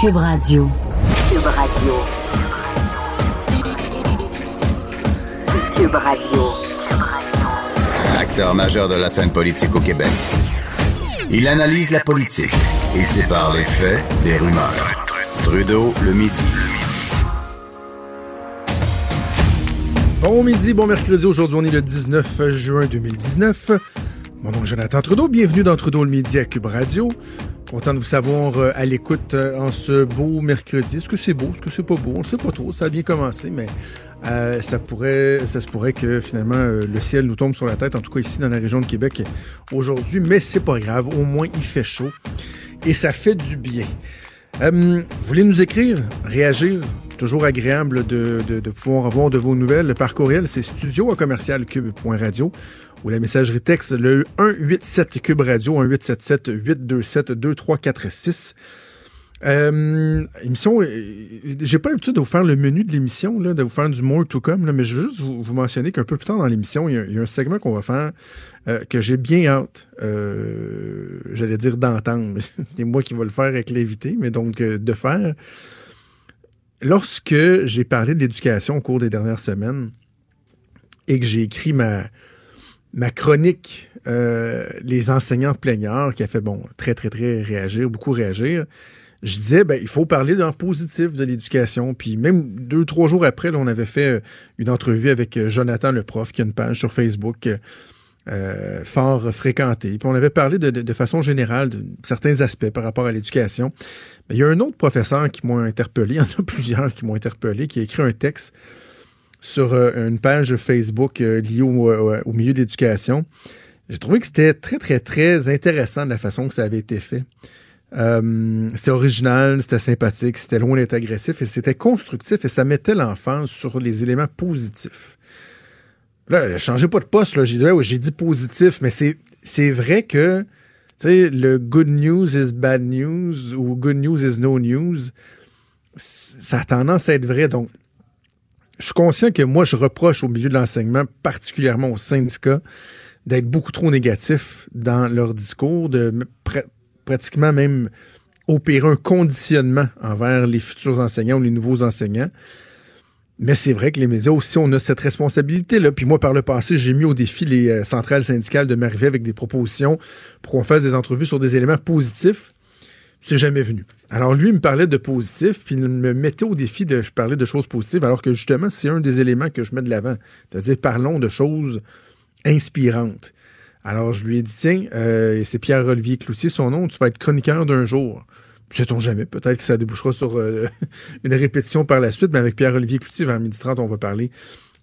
Cube Radio. Cube Radio. Cube Radio. Acteur majeur de la scène politique au Québec. Il analyse la politique et sépare les faits des rumeurs. Trudeau le midi. Bon midi, bon mercredi. Aujourd'hui, on est le 19 juin 2019. Mon nom est Jonathan Trudeau. Bienvenue dans Trudeau le midi à Cube Radio. Content de vous savoir euh, à l'écoute euh, en ce beau mercredi. Est-ce que c'est beau? Est-ce que c'est pas beau? On sait pas trop. Ça a bien commencé, mais euh, ça pourrait, ça se pourrait que finalement le ciel nous tombe sur la tête, en tout cas ici dans la région de Québec aujourd'hui. Mais c'est pas grave. Au moins, il fait chaud et ça fait du bien. vous voulez nous écrire, réagir? Toujours agréable de, de, pouvoir avoir de vos nouvelles. Par courriel, c'est studio à commercial cube.radio ou la messagerie texte, le 187 Cube Radio, 1877 827 2346. Euh, émission, euh, j'ai pas l'habitude de vous faire le menu de l'émission, de vous faire du more to come, là, mais je veux juste vous, mentionner qu'un peu plus tard dans l'émission, il, y, a un segment qu'on va faire euh, que j'ai bien hâte, euh, j'allais dire d'entendre, c'est moi qui vais le faire avec l'invité, mais donc de faire. Lorsque j'ai parlé de l'éducation au cours des dernières semaines et que j'ai écrit ma, ma chronique euh, Les enseignants plaignards, qui a fait, bon, très, très, très réagir, beaucoup réagir, je disais, ben, il faut parler d'un positif de l'éducation. Puis même deux, trois jours après, on avait fait euh, une entrevue avec euh, Jonathan le prof, qui a une page sur Facebook fort fréquentée. Puis on avait parlé de, façon générale de certains aspects par rapport à l'éducation. Mais il y a un autre professeur qui m'a interpellé, il y en a plusieurs qui m'ont interpellé, qui a écrit un texte sur euh, une page Facebook euh, liée euh, au, milieu de l'éducation. J'ai trouvé que c'était très, très, très intéressant de la façon que ça avait été fait. c'était original, c'était sympathique, c'était loin d'être agressif et c'était constructif et ça mettait l'enfant sur les éléments positifs. Là, changez pas de poste, là. J'ai dit, dit positif, mais c'est, vrai que, le good news is bad news ou good news is no news, ça a tendance à être vrai. Donc, je suis conscient que moi, je reproche au milieu de l'enseignement, particulièrement aux syndicats, d'être beaucoup trop négatifs dans leur discours, de pratiquement même opérer un conditionnement envers les futurs enseignants ou les nouveaux enseignants. Mais c'est vrai que les médias aussi, on a cette responsabilité-là. Puis moi, par le passé, j'ai mis au défi les euh, centrales syndicales de m'arriver avec des propositions pour qu'on fasse des entrevues sur des éléments positifs c'est jamais venu. Alors lui, il me parlait de positif, puis il me mettait au défi de parler de choses positives, alors que justement, c'est un des éléments que je mets de l'avant. C'est-à-dire, parlons de choses inspirantes. Alors je lui ai dit, tiens, euh, c'est Pierre-Olivier Cloutier, son nom, tu vas être chroniqueur d'un jour. Sait-on jamais, peut-être que ça débouchera sur euh, une répétition par la suite, mais avec Pierre-Olivier Cloutier, vers 12h30, on va parler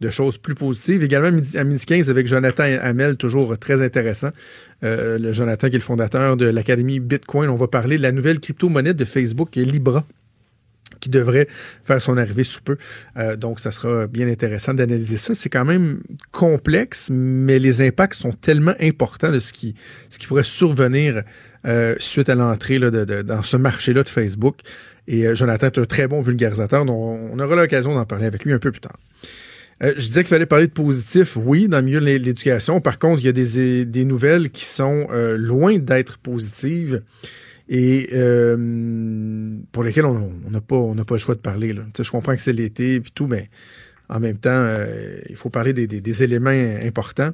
de choses plus positives. Également à midi 15 avec Jonathan Hamel, toujours très intéressant. Euh, le Jonathan qui est le fondateur de l'Académie Bitcoin. On va parler de la nouvelle crypto-monnaie de Facebook qui est Libra qui devrait faire son arrivée sous peu. Euh, donc, ça sera bien intéressant d'analyser ça. C'est quand même complexe, mais les impacts sont tellement importants de ce qui, pourrait survenir euh, suite à l'entrée dans ce marché-là de Facebook. Et Jonathan est un très bon vulgarisateur, donc on aura l'occasion d'en parler avec lui un peu plus tard. Euh, je disais qu'il fallait parler de positif, oui, dans le milieu de l'éducation. Par contre, il y a des, nouvelles qui sont euh, loin d'être positives et euh, pour lesquelles on n'a pas, pas le choix de parler. Je comprends que c'est l'été et tout, mais en même temps, il faut parler des, éléments importants.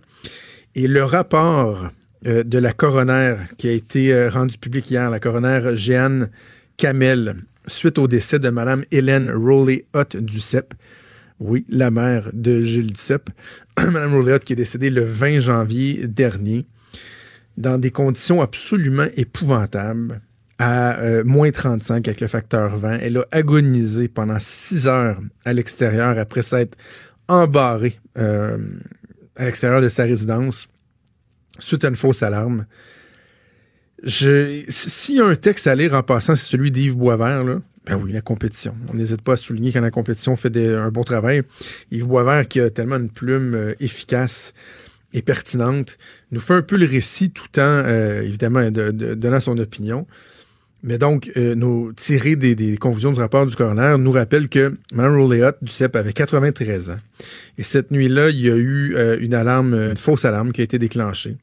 Et le rapport de la coroner qui a été rendu public hier, la coroner Jeanne Kamel, suite au décès de Mme Hélène Rowley-Hutt du CEP, oui, la mère de Gilles Duceppe, Mme Rouléot, qui est décédée le 20 janvier dernier, dans des conditions absolument épouvantables, à euh, moins 35 avec le facteur 20. Elle a agonisé pendant six heures à l'extérieur après s'être embarrée euh, à l'extérieur de sa résidence suite à une fausse alarme. s'il y a un texte à lire en passant, c'est celui d'Yves Boisvert, là. Ben oui, la compétition. On n'hésite pas à souligner quand la compétition fait un bon travail. Yves Boisvert, qui a tellement une plume euh, efficace et pertinente, nous fait un peu le récit tout en, euh, évidemment, de, de- donnant son opinion. Mais donc, euh, nos des, des conclusions du rapport du coroner nous rappellent que Mme Rolléot du CEP avait 93 ans. Et cette nuit-là, il y a eu euh, une alarme, une fausse alarme qui a été déclenchée.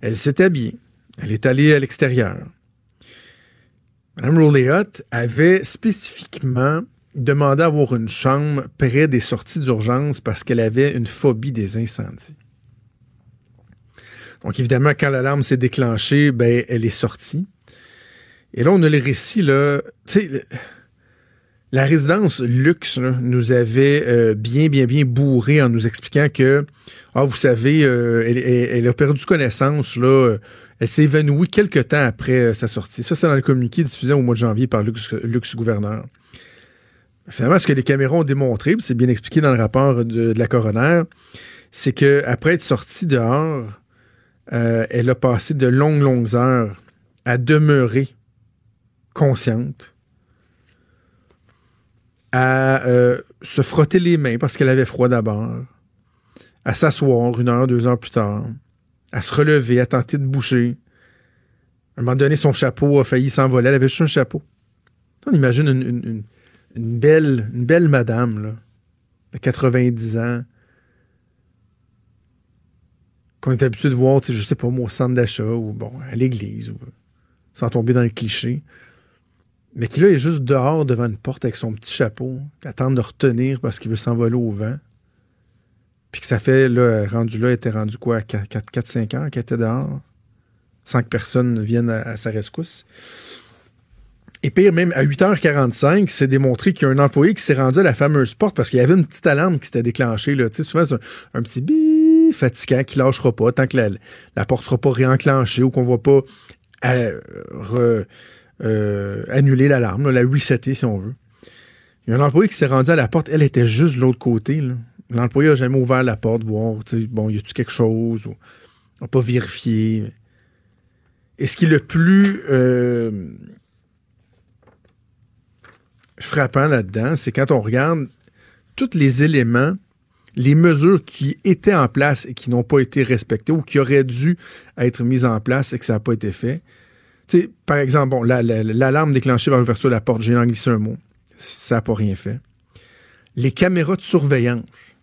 Elle s'est habillée. Elle est allée à l'extérieur. Mme avait spécifiquement demandé à avoir une chambre près des sorties d'urgence parce qu'elle avait une phobie des incendies. Donc, évidemment, quand l'alarme s'est déclenchée, ben, elle est sortie. Et là, on a le récit, là. La résidence luxe nous avait euh, bien, bien, bien bourré en nous expliquant que, ah, vous savez, euh, elle, elle- elle a perdu connaissance, là. Euh, Elle s'est évanouie quelque temps après euh, sa sortie. Ça, c'est dans le communiqué diffusé au mois de janvier par Lux, Lux Gouverneur. Finalement, ce que les caméras ont démontré, c'est bien expliqué dans le rapport de, la coroner, c'est que après être sortie dehors, euh, elle a passé de longues, longues heures à demeurer consciente, à euh, se frotter les mains parce qu'elle avait froid d'abord, à s'asseoir une heure, deux heures plus tard, à se relever, à tenter de bouger. À un moment donné, son chapeau a failli s'envoler. Elle avait juste un chapeau. On imagine une, belle, une belle madame, là, de 90 ans, qu'on est habitué de voir, je sais pas moi, au centre d'achat ou bon, à l'église, ou sans tomber dans le cliché. Mais qui là est juste dehors devant une porte avec son petit chapeau, qui attend de retenir parce qu'il veut s'envoler au vent. Puis que ça fait, là, rendu là, elle était rendu quoi, 4-5 heures qu'elle était dehors, sans que personne ne vienne à, sa rescousse. Et pire, même à 8h45, c'est démontré qu'il y a un employé qui s'est rendu à la fameuse porte parce qu'il y avait une petite alarme qui s'était déclenchée. Là. Tu sais, souvent, c'est un, petit bip fatigant qui lâchera pas tant que la, la porte sera pas réenclenchée ou qu'on va pas euh, euh, annuler l'alarme, la resetter si on veut. Il y a un employé qui s'est rendu à la porte, elle était juste de l'autre côté. là. L'employé n'a jamais ouvert la porte, voir, bon, y a-tu quelque chose, ou n'a pas vérifié. Et ce qui est le plus euh, frappant là-dedans, c'est quand on regarde tous les éléments, les mesures qui étaient en place et qui n'ont pas été respectées ou qui auraient dû être mises en place et que ça n'a pas été fait. Par exemple, bon, la- la- l'alarme déclenchée par l'ouverture de la porte, j'ai en glissé un mot. Ça n'a pas rien fait. Les caméras de surveillance.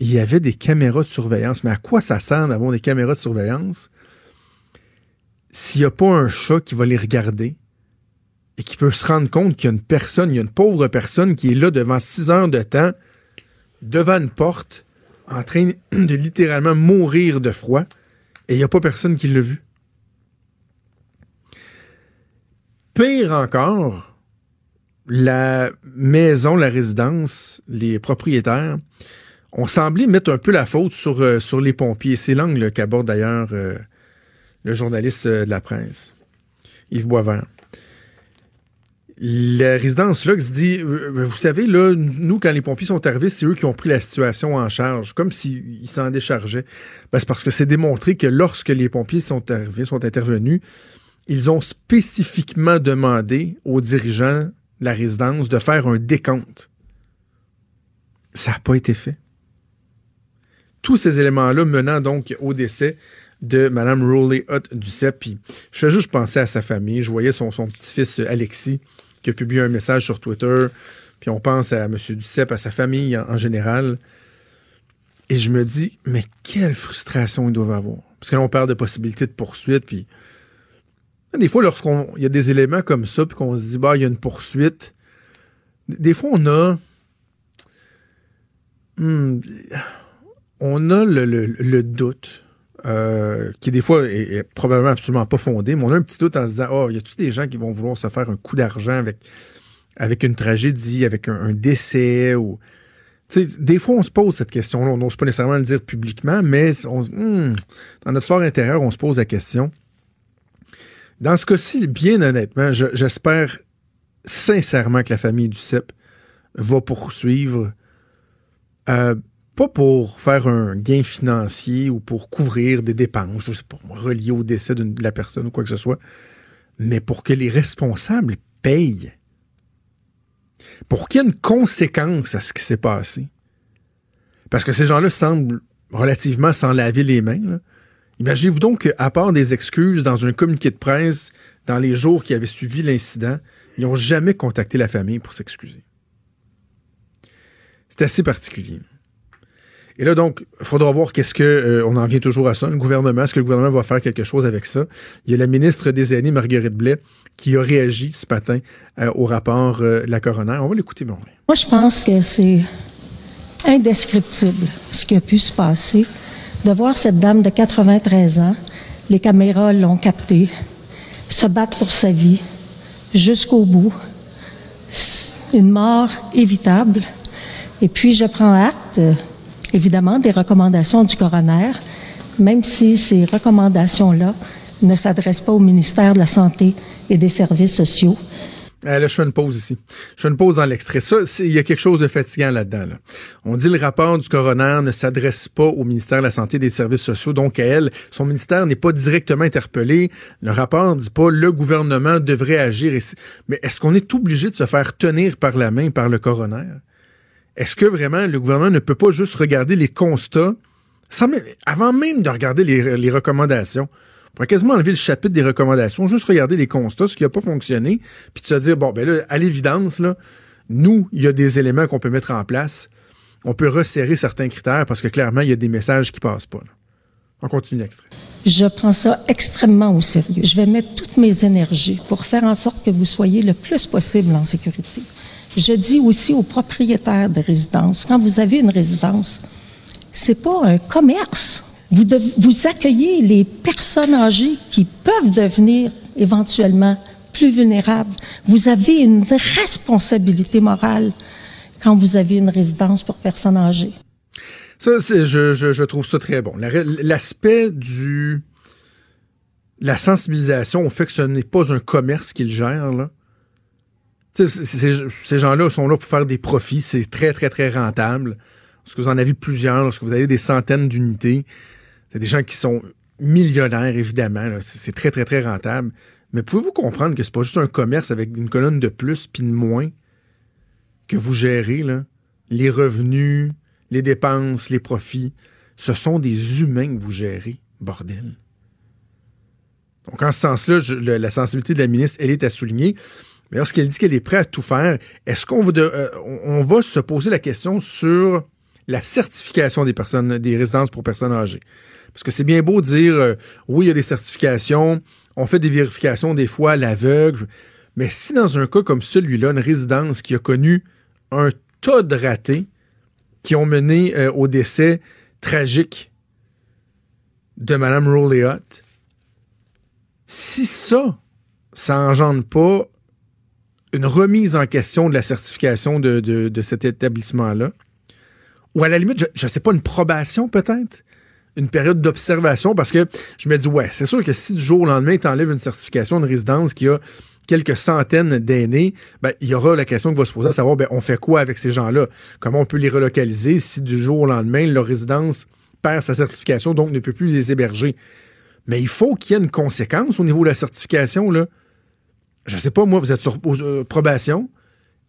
Il y avait des caméras de surveillance, mais à quoi ça sert d'avoir des caméras de surveillance s'il n'y a pas un chat qui va les regarder et qui peut se rendre compte qu'il y a une personne, il y a une pauvre personne qui est là devant six heures de temps, devant une porte, en train de littéralement mourir de froid, et il n'y a pas personne qui l'a vu? Pire encore, la maison, la résidence, les propriétaires ont semblé mettre un peu la faute sur, euh, les pompiers. C'est l'angle qu'aborde d'ailleurs euh, le journaliste euh, de la presse, Yves Boisvert. La résidence Lux dit Vous savez, là, nous, quand les pompiers sont arrivés, c'est eux qui ont pris la situation en charge, comme s'ils s'en déchargeaient. Ben, c'est parce que c'est démontré que lorsque les pompiers sont arrivés, sont intervenus, ils ont spécifiquement demandé aux dirigeants de la résidence de faire un décompte. Ça n'a pas été fait. Tous ces éléments-là menant donc au décès de Mme Rowley Hutt du CEP. Puis je fais juste penser à sa famille. Je voyais son, petit-fils euh, Alexis qui a publié un message sur Twitter. Puis on pense à M. Duceppe, à sa famille en, général. Et je me dis, mais quelle frustration ils doivent avoir. Parce que là, on parle de possibilités de poursuite. Puis des fois, lorsqu'il y a des éléments comme ça, puis qu'on se dit, bah, il y a une poursuite, des fois, on a. Hmm, on a le, doute, euh, qui des fois est, probablement absolument pas fondé, mais on a un petit doute en se disant, oh, y a-tu des gens qui vont vouloir se faire un coup d'argent avec, une tragédie, avec un, décès ou. Des fois, on se pose cette question-là. On n'ose pas nécessairement le dire publiquement, mais hmm, dans notre fort intérieur, on se pose la question. Dans ce cas-ci, bien honnêtement, je- j'espère sincèrement que la famille du CEP va poursuivre. Euh, pas pour faire un gain financier ou pour couvrir des dépenses, je sais pas, reliées au décès de la personne ou quoi que ce soit, mais pour que les responsables payent. Pour qu'il y ait une conséquence à ce qui s'est passé. Parce que ces gens-là semblent relativement sans laver les mains. Imaginez-vous donc qu'à part des excuses dans un communiqué de presse dans les jours qui avaient suivi l'incident, ils n'ont jamais contacté la famille pour s'excuser. C'est assez particulier. Et là, donc, il faudra voir qu'est-ce que. euh, on en vient toujours à ça. Le gouvernement, est-ce que le gouvernement va faire quelque chose avec ça? Il y a la ministre des Aînés, Marguerite Blais, qui a réagi ce matin euh, au rapport euh, de la coroner. On va l'écouter, mais on revient. Moi, je pense que c'est indescriptible ce qui a pu se passer. De voir cette dame de 93 ans, les caméras l'ont capté, se battre pour sa vie jusqu'au bout. Une mort évitable. Et puis, je prends acte, évidemment, des recommandations du coroner, même si ces recommandations-là ne s'adressent pas au ministère de la Santé et des Services sociaux. Euh, là, je fais une pause ici. Je fais une pause dans l'extrait. Ça, il y a quelque chose de fatigant là-dedans. là. On dit le rapport du coroner ne s'adresse pas au ministère de la Santé et des Services sociaux, donc à elle, son ministère n'est pas directement interpellé. Le rapport dit pas le gouvernement devrait agir. C'est- Mais est-ce qu'on est obligé de se faire tenir par la main par le coroner? Est-ce que vraiment le gouvernement ne peut pas juste regarder les constats avant même de regarder les, recommandations? On pourrait quasiment enlever le chapitre des recommandations, juste regarder les constats, ce qui n'a pas fonctionné, puis de se dire, bon, ben là, à l'évidence, nous, il y a des éléments qu'on peut mettre en place. On peut resserrer certains critères parce que clairement, il y a des messages qui passent pas. On continue l'extrait. Je prends ça extrêmement au sérieux. Je vais mettre toutes mes énergies pour faire en sorte que vous soyez le plus possible en sécurité. Je dis aussi aux propriétaires de résidences, quand vous avez une résidence, c'est pas un commerce. Vous, accueillez les personnes âgées qui peuvent devenir éventuellement plus vulnérables. Vous avez une responsabilité morale quand vous avez une résidence pour personnes âgées. Ça, c'est- je, je- je trouve ça très bon. L'aspect du. La sensibilisation au fait que ce n'est pas un commerce qu'ils gèrent, là. Tu sais, c'est- c'est- ces gens-là sont là pour faire des profits. C'est très, très, très rentable. Lorsque vous en avez plusieurs, lorsque vous avez des centaines d'unités, c'est des gens qui sont millionnaires, évidemment. C'est très, très, très rentable. Mais pouvez-vous comprendre que c'est pas juste un commerce avec une colonne de plus puis de moins que vous gérez, là? Les revenus, les dépenses, les profits, ce sont des humains que vous gérez, bordel. Donc, en ce sens-là, la sensibilité de la ministre, elle est à souligner. Mais lorsqu'elle dit qu'elle est prête à tout faire, est-ce qu'on euh, va se poser la question sur la certification des personnes, des résidences pour personnes âgées? Parce que c'est bien beau de dire, euh, oui, il y a des certifications, on fait des vérifications des fois à l'aveugle, mais si dans un cas comme celui-là, une résidence qui a connu un tas de ratés qui ont mené euh, au décès tragique de Mme Rowley si ça, ça engendre pas une remise en question de la certification de, de- cet établissement-là, ou à la limite, je ne sais pas, une probation peut-être, une période d'observation, parce que je me dis, ouais, c'est sûr que si du jour au lendemain, tu enlèves une certification de résidence qui a quelques centaines d'aînés, ben, il y aura la question qui va se poser à savoir, ben, on fait quoi avec ces gens-là? Comment on peut les relocaliser si du jour au lendemain, leur résidence perd sa certification, donc ne peut plus les héberger? Mais il faut qu'il y ait une conséquence au niveau de la certification, là. Je sais pas, moi, vous êtes sur euh, probation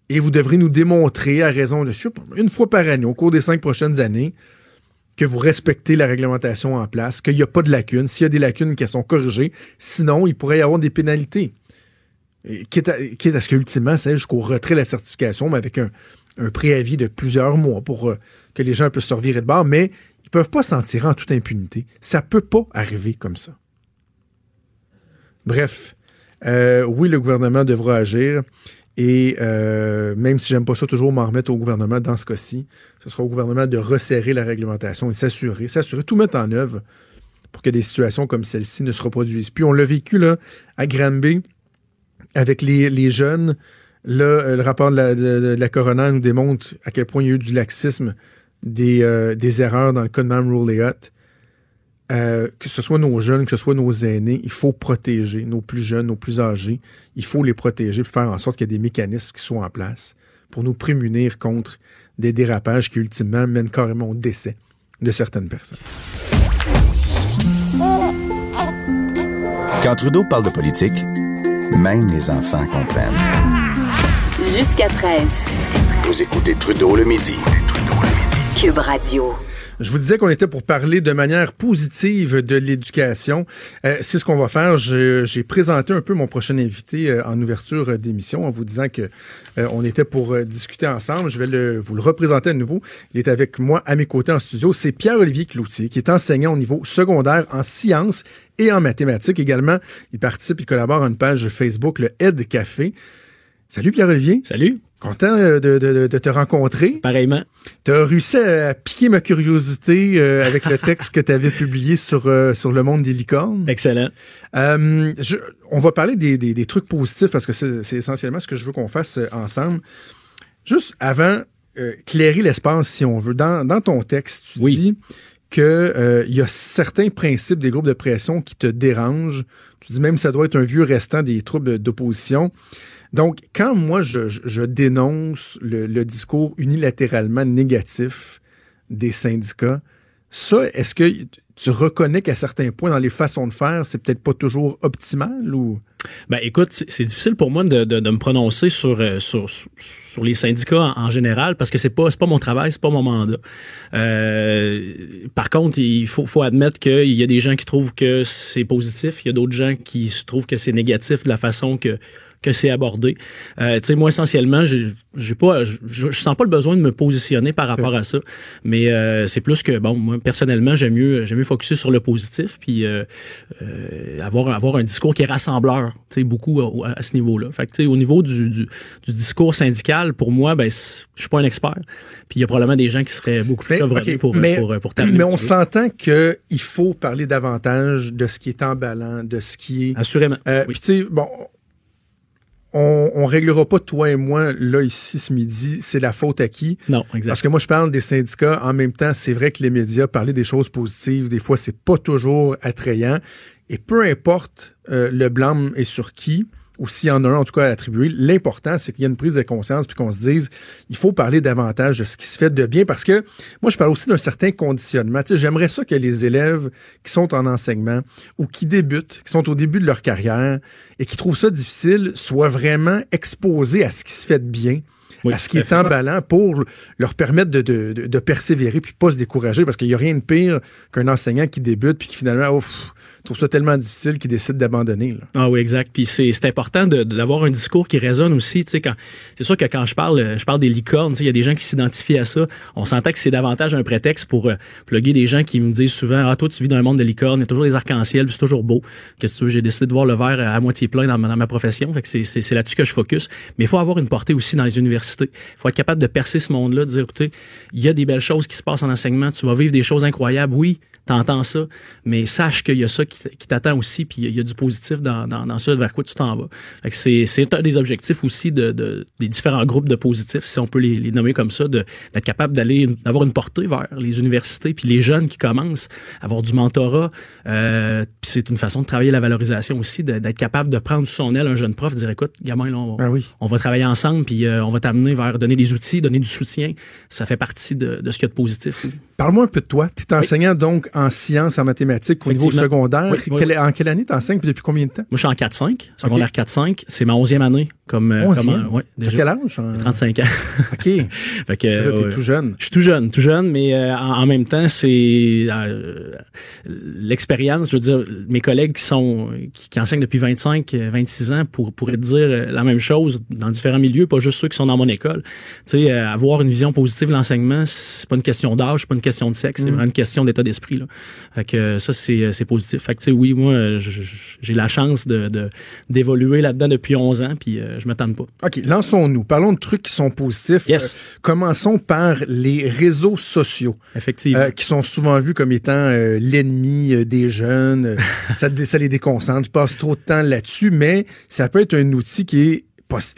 et vous devrez nous démontrer, à raison de une fois par année, au cours des cinq prochaines années, que vous respectez la réglementation en place, qu'il n'y a pas de lacunes. S'il y a des lacunes qui sont corrigées, sinon, il pourrait y avoir des pénalités. Quitte, à, quitte à ce qu'ultimement, c'est jusqu'au retrait de la certification, mais avec un, préavis de plusieurs mois pour euh, que les gens puissent se revirer de bord, mais ils peuvent pas s'en tirer en toute impunité. Ça peut pas arriver comme ça. Bref, euh, oui, le gouvernement devra agir. Et euh, même si j'aime pas ça toujours m'en remettre au gouvernement dans ce cas-ci, ce sera au gouvernement de resserrer la réglementation et s'assurer, s'assurer, tout mettre en œuvre pour que des situations comme celle-ci ne se reproduisent. Puis on l'a vécu à Granby avec les, jeunes. Là, euh, le rapport de la, de- nous démontre à quel point il y a eu du laxisme, des, erreurs dans le cas de Mme Rouléot. Euh, que ce soit nos jeunes, que ce soit nos aînés, il faut protéger nos plus jeunes, nos plus âgés. Il faut les protéger pour faire en sorte qu'il y ait des mécanismes qui soient en place pour nous prémunir contre des dérapages qui ultimement mènent carrément au décès de certaines personnes. Quand Trudeau parle de politique, même les enfants comprennent. Jusqu'à 13. Vous écoutez Trudeau le midi. Cube Radio. Je vous disais qu'on était pour parler de manière positive de l'éducation. Euh, c'est ce qu'on va faire. J'ai présenté un peu mon prochain invité euh, en ouverture euh, d'émission en vous disant que on était pour discuter ensemble. Je vais vous le représenter à nouveau. Il est avec moi à mes côtés en studio. C'est Pierre-Olivier Cloutier, qui est enseignant au niveau secondaire en sciences et en mathématiques également. Il participe, il collabore à une page Facebook, le Ed Café. Salut Pierre-Olivier. Salut, Content euh, de, de- de te rencontrer. pareillement. Tu as réussi à piquer ma curiosité euh, avec le texte que tu avais publié sur, euh, sur le monde des licornes. Excellent. Euh, je- on va parler des, des- des trucs positifs parce que c'est essentiellement ce que je veux qu'on fasse ensemble. Juste avant, clairer l'espace, si on veut. Dans, dans ton texte, tu Oui. dis qu'il y a certains principes des groupes de pression qui te dérangent. Tu dis même que ça doit être un vieux restant des troubles d'opposition. Donc, quand moi, je, dénonce le, discours unilatéralement négatif des syndicats, ça, est-ce que tu reconnais qu'à certains points, dans les façons de faire, c'est peut-être pas toujours optimal ou... Ben écoute, c'est difficile pour moi de, me prononcer sur, euh, sur, sur, les syndicats en, général parce que c'est pas pas mon travail, c'est pas mon mandat. Euh, par contre, il faut, faut admettre qu'il y a des gens qui trouvent que c'est positif, il y a d'autres gens qui se trouvent que c'est négatif de la façon que que c'est abordé. Euh, tu sais, moi essentiellement, j'ai j'ai pas, je, sens pas le besoin de me positionner par rapport à ça, mais euh, c'est plus que bon, moi personnellement, j'aime mieux j'aime mieux focuser sur le positif puis euh, euh, avoir avoir un discours qui est rassembleur, tu sais, beaucoup à, à ce niveau-là. Fait que tu sais, au niveau du, du, du discours syndical, pour moi, ben je suis pas un expert. Puis il y a probablement des gens qui seraient beaucoup plus chevronnés pour, mais- pour pour mais on s'entend qu'il faut parler davantage de ce qui est emballant, de ce qui est... assurément. Euh, oui. Puis tu sais, bon, on, on réglera pas toi et moi là ici ce midi, c'est la faute à qui? Non, exact. Parce que moi je parle des syndicats, en même temps, c'est vrai que les médias parler des choses positives, des fois c'est pas toujours attrayant. Et peu importe euh, le blâme est sur qui ou s'il y en a un en tout cas à attribuer, l'important c'est qu'il y ait une prise de conscience puis qu'on se dise il faut parler davantage de ce qui se fait de bien parce que moi je parle aussi d'un certain conditionnement. Tu sais, j'aimerais ça que les élèves qui sont en enseignement ou qui débutent, qui sont au début de leur carrière et qui trouvent ça difficile soient vraiment exposés à ce qui se fait de bien. Oui, à ce qui est emballant pour leur permettre de, de, de- de persévérer puis pas se décourager parce qu'il n'y a rien de pire qu'un enseignant qui débute puis qui finalement ouf, trouve ça tellement difficile qu'il décide d'abandonner. Ah oui, exact. Puis c'est important d'avoir un discours qui résonne aussi. C'est sûr que quand je parle, euh, je parle des licornes. Il y a des gens qui s'identifient à ça. On s'entend que c'est davantage un prétexte pour euh, plugger des gens qui me disent souvent ah toi tu vis dans un monde de licornes, il y a toujours des arcs-en-ciel, c'est toujours beau. Que tu veux? J'ai décidé de voir le verre à moitié plein dans ma, profession. Fait que c'est là-dessus que je focus. Mais il faut avoir une portée aussi dans les universités. Il faut être capable de percer ce monde-là, de dire écoutez, il y a des belles choses qui se passent en enseignement. Tu vas vivre des choses incroyables. Oui, t'entends ça, mais sache qu'il y a ça qui, t'attend aussi, puis il y a- il y, a du positif dans, dans, dans ça vers quoi tu t'en vas. C'est, un des objectifs aussi de, de- des différents groupes de positifs, si on peut les, les nommer comme ça, d'être capable d'aller, d'avoir une portée vers les universités, puis les jeunes qui commencent, avoir du mentorat. Euh, puis c'est une façon de travailler la valorisation aussi, d'être capable de prendre sous son aile un jeune prof, dire écoute, gamin, là, on, Ah oui. on va travailler ensemble, puis euh, on va t'amener vers donner des outils, donner du soutien. Ça fait partie de, de ce qu'il y a de positif. Parle-moi un peu de toi. Tu es enseignant donc en sciences, en mathématiques au niveau secondaire. Oui, oui, Quelle- oui. En quelle année tu enseignes puis depuis combien de temps? Moi, je suis en 4-5, secondaire 4-5. C'est ma 11e année comme. euh, Onzième? comme, euh, ouais, T'as déjà. quel âge? En- 35 ans. OK. Fait que, euh, tout jeune. Je suis tout jeune, tout jeune, mais euh, en, en même temps, c'est euh, l'expérience. Je veux dire, mes collègues qui sont qui, qui enseignent depuis 25, euh, 26 ans pour, pourraient dire la même chose dans différents milieux, pas juste ceux qui sont dans mon école. Tu sais, avoir une vision positive de l'enseignement, c'est pas une question d'âge, c'est pas une question de sexe, c'est vraiment une question d'état d'esprit. Là. Fait que euh, ça, c'est euh, c'est positif. Fait que oui, moi, euh, j'ai la chance de de- d'évoluer là-dedans depuis 11 ans, puis euh, je m'attends pas. OK, lançons-nous. Parlons de trucs qui sont positifs. Yes. Euh, commençons par les réseaux sociaux. Effectivement. euh, qui sont souvent vus comme étant l'ennemi des jeunes. Ça, les déconcentre. Ils passent trop de temps là-dessus, mais ça peut être un outil qui est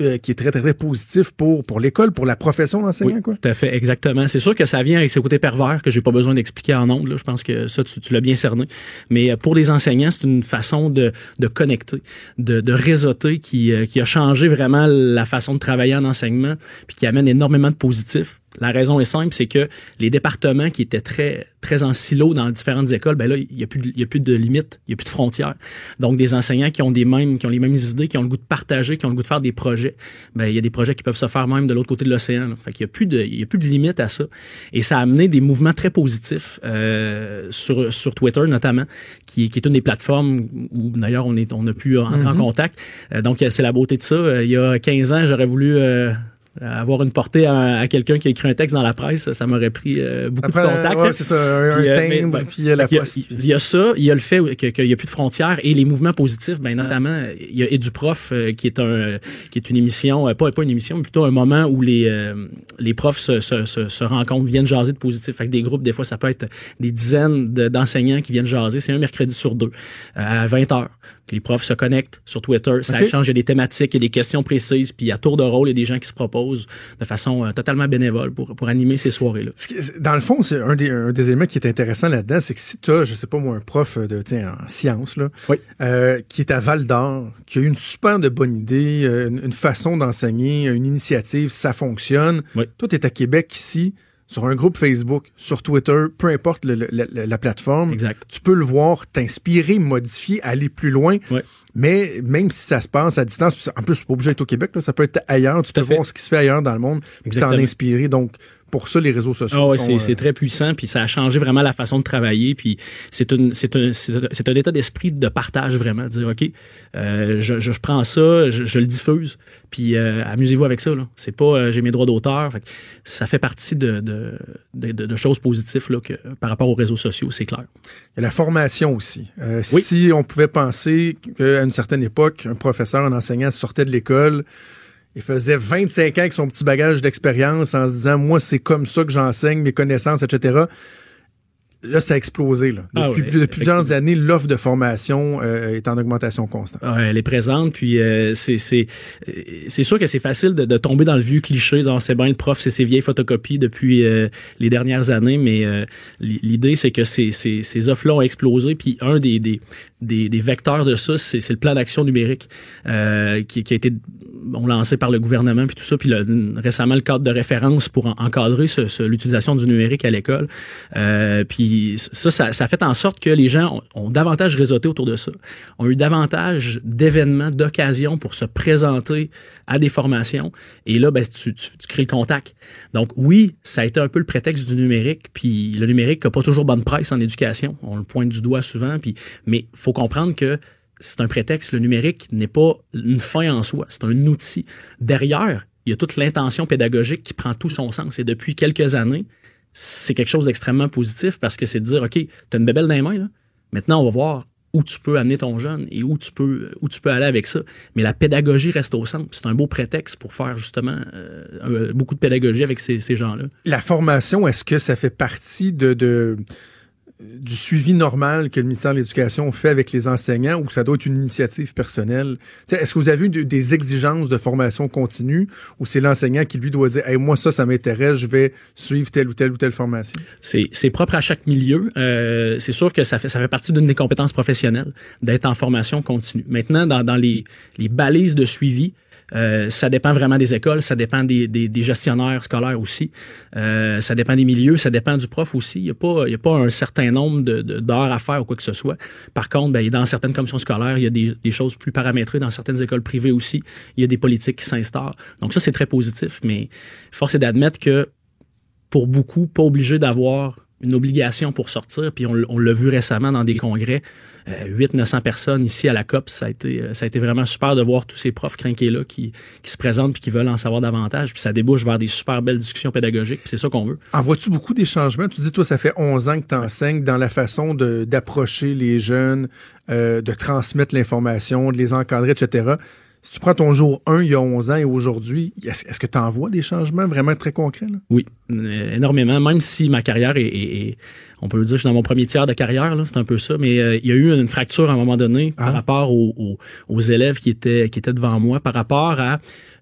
euh, qui est très, très, très positif pour, pour l'école, pour la profession d'enseignant, Oui, quoi. tout à fait, exactement. C'est sûr que ça vient avec ce côté pervers que j'ai pas besoin d'expliquer en ondes. là. Je pense que ça, tu, tu l'as bien cerné. Mais euh, pour les enseignants, c'est une façon de, de connecter, de, de réseauter qui, euh, qui a changé vraiment la façon de travailler en enseignement, puis qui amène énormément de positifs. La raison est simple, c'est que les départements qui étaient très très en silo dans différentes écoles, ben là il y a plus de, y a plus de limites, il y a plus de frontières. Donc des enseignants qui ont des mêmes qui ont les mêmes idées, qui ont le goût de partager, qui ont le goût de faire des projets, ben il y a des projets qui peuvent se faire même de l'autre côté de l'océan. Fait qu'il y a plus de y a plus de limites à ça et ça a amené des mouvements très positifs euh, sur sur Twitter notamment qui, qui est une des plateformes où d'ailleurs on est on a pu entrer en contact. Euh, donc c'est la beauté de ça. Euh, il y a 15 ans, j'aurais voulu euh, avoir une portée à, à quelqu'un qui a écrit un texte dans la presse, ça m'aurait pris euh, beaucoup Après, de contacts. ouais, c'est ça, un, Puis, euh, timbre, ben, puis euh, la il y a-. Il y a ça, il y a le fait que- qu'il n'y a plus de frontières et les mouvements positifs, ben notamment il y a EduProf euh, qui est un qui est une émission, euh, pas pas une émission, mais plutôt un moment où les euh, les profs se, se, se, se rencontrent, viennent jaser de positif. Fait que des groupes, des fois, ça peut être des dizaines de- d'enseignants qui viennent jaser. C'est un mercredi sur deux euh, à 20 heures. Les profs se connectent sur Twitter, ça Ok. échange, il y a des thématiques, il y a des questions précises, puis à tour de rôle, il y a des gens qui se proposent de façon euh, totalement bénévole pour, pour animer ces soirées-là. Dans le fond, c'est un des, un des éléments qui est intéressant là-dedans, c'est que si tu as, je sais pas moi, un prof de, tiens, en sciences, là, Oui. euh, qui est à Val d'Or, qui a eu une super de bonne idée, euh, une, une façon d'enseigner, une initiative, ça fonctionne. Oui. Toi, tu es à Québec ici, sur un groupe Facebook, sur Twitter, peu importe le- le- la, la plateforme. Exact. Tu peux le voir, t'inspirer, modifier, aller plus loin. Mais même si ça se passe à distance, en plus, c'est pas obligé d'être au Québec, là, ça peut être ailleurs, tu Tout peux voir ce qui se fait ailleurs dans le monde, puis t'en inspirer. Donc, pour ça, les réseaux sociaux Ah c'est euh, c'est très puissant, puis ça a changé vraiment la façon de travailler, puis c'est une c'est un c'est un- état d'esprit de partage vraiment, de dire ok, euh, je, je prends ça, je, je le diffuse, puis euh, amusez-vous avec ça là. C'est pas j'ai mes droits d'auteur, Fait ça fait partie de de, de, choses positives là que par rapport aux réseaux sociaux, c'est clair. Il y a la formation aussi. Oui. Si on pouvait penser qu'à une certaine époque, un professeur, un enseignant sortait de l'école et faisait 25 ans avec son petit bagage d'expérience en se disant, moi, c'est comme ça que j'enseigne, mes connaissances, etc. Là, ça a explosé. Là. Ah Depuis, ouais, depuis plusieurs années, l'offre de formation euh, est en augmentation constante. Ouais, elle est présente, puis euh, c'est euh, c'est sûr que c'est facile de, de tomber dans le vieux cliché, c'est bien le prof, c'est ses vieilles photocopies depuis euh, les dernières années, mais l'idée c'est que ces, ces, ces offres-là ont explosé, puis un des, des, des, vecteurs de ça, c'est le plan d'action numérique euh, qui, a été bon, lancé par le gouvernement, puis tout ça, puis récemment le cadre de référence pour en- encadrer l'utilisation du numérique à l'école. Euh, puis ça, ça, fait en sorte que les gens ont, davantage réseauté autour de ça, ont eu davantage d'événements, d'occasions pour se présenter à des formations. Et là, ben, tu crées le contact. Donc oui, ça a été un peu le prétexte du numérique. Puis le numérique n'a pas toujours bonne presse en éducation. On le pointe du doigt souvent. Puis, mais faut comprendre que c'est un prétexte. Le numérique n'est pas une fin en soi. C'est un outil. Derrière, il y a toute l'intention pédagogique qui prend tout son sens. Et depuis quelques années, c'est quelque chose d'extrêmement positif parce que c'est de dire, OK, tu as une bébelle dans les mains, là. maintenant on va voir où tu peux amener ton jeune et où tu peux où tu peux aller avec ça. Mais la pédagogie reste au centre. C'est un beau prétexte pour faire justement euh, beaucoup de pédagogie avec ces, ces gens-là. La formation, est-ce que ça fait partie de, de- du suivi normal que le ministère de l'Éducation fait avec les enseignants ou ça doit être une initiative personnelle? Est-ce que vous avez eu de- des exigences de formation continue ou c'est l'enseignant qui lui doit dire hey, moi ça, ça m'intéresse, je vais suivre telle ou telle ou telle formation? C'est c'est propre à chaque milieu. Euh, c'est sûr que ça fait ça fait partie d'une des compétences professionnelles d'être en formation continue. Maintenant, dans, dans les, les balises de suivi, euh, ça dépend vraiment des écoles, ça dépend des, des, des gestionnaires scolaires aussi, euh, ça dépend des milieux, ça dépend du prof aussi. Il n'y a, pas- a pas un certain nombre de- de- d'heures à faire ou quoi que ce soit. Par contre, ben, dans certaines commissions scolaires, il y a des, des choses plus paramétrées. Dans certaines écoles privées aussi, il y a des politiques qui s'instaurent. Donc ça, c'est très positif, mais force est d'admettre que pour beaucoup, pas obligé d'avoir une obligation pour sortir. Puis on, l'a vu récemment dans des congrès, euh, 800-900 personnes ici à la COP. Ça a, été, euh, ça a été vraiment super de voir tous ces profs crinqués là qui, se présentent puis qui veulent en savoir davantage. Puis ça débouche vers des super belles discussions pédagogiques. C'est ça qu'on veut. En vois-tu beaucoup des changements? Tu dis, toi, ça fait 11 ans que tu enseignes dans la façon d'approcher les jeunes, euh, de transmettre l'information, de les encadrer, etc. Si tu prends ton jour 1 il y a 11 ans et aujourd'hui, est-ce que tu en vois des changements vraiment très concrets? Là? Oui, euh, énormément. Même si ma carrière est, est- est- on peut le dire, je suis dans mon premier tiers de carrière, là, c'est un peu ça. Mais euh, il y a eu une fracture à un moment donné Ah. par rapport aux, aux- aux élèves qui étaient qui étaient devant moi, par rapport à,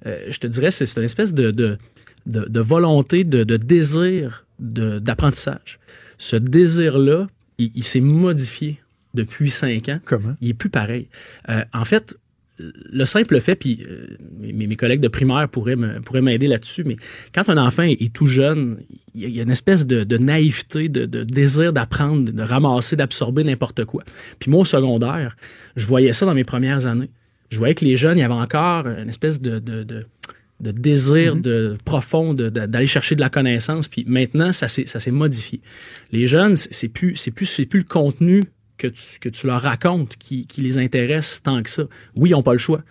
euh, je te dirais, c'est une espèce de de, de, de volonté, de, de désir de- d'apprentissage. Ce désir-là, il, il s'est modifié depuis cinq ans Comment? il est plus pareil. Euh, en fait, le simple fait, puis euh, mes, mes collègues de primaire pourraient me- pourraient m'aider là-dessus, mais quand un enfant est, est tout jeune, il y a- une espèce de, de naïveté, de, de désir d'apprendre, de ramasser, d'absorber n'importe quoi. Puis moi, au secondaire, je voyais ça dans mes premières années. Je voyais que les jeunes, il y avait encore une espèce de, de, de, de désir de, profond de- de- d'aller chercher de la connaissance. Puis maintenant, ça s'est ça s'est modifié. Les jeunes, c'est plus, c'est plus, c'est plus le contenu que tu, que tu leur racontes qui, qui les intéresse tant que ça. Oui, ils n'ont pas le choix,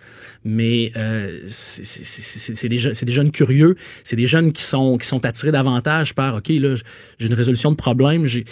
mais euh, c'est- des, des jeunes curieux, c'est des jeunes qui sont, qui sont attirés davantage par, OK, là, j'ai une résolution de problème, j'ai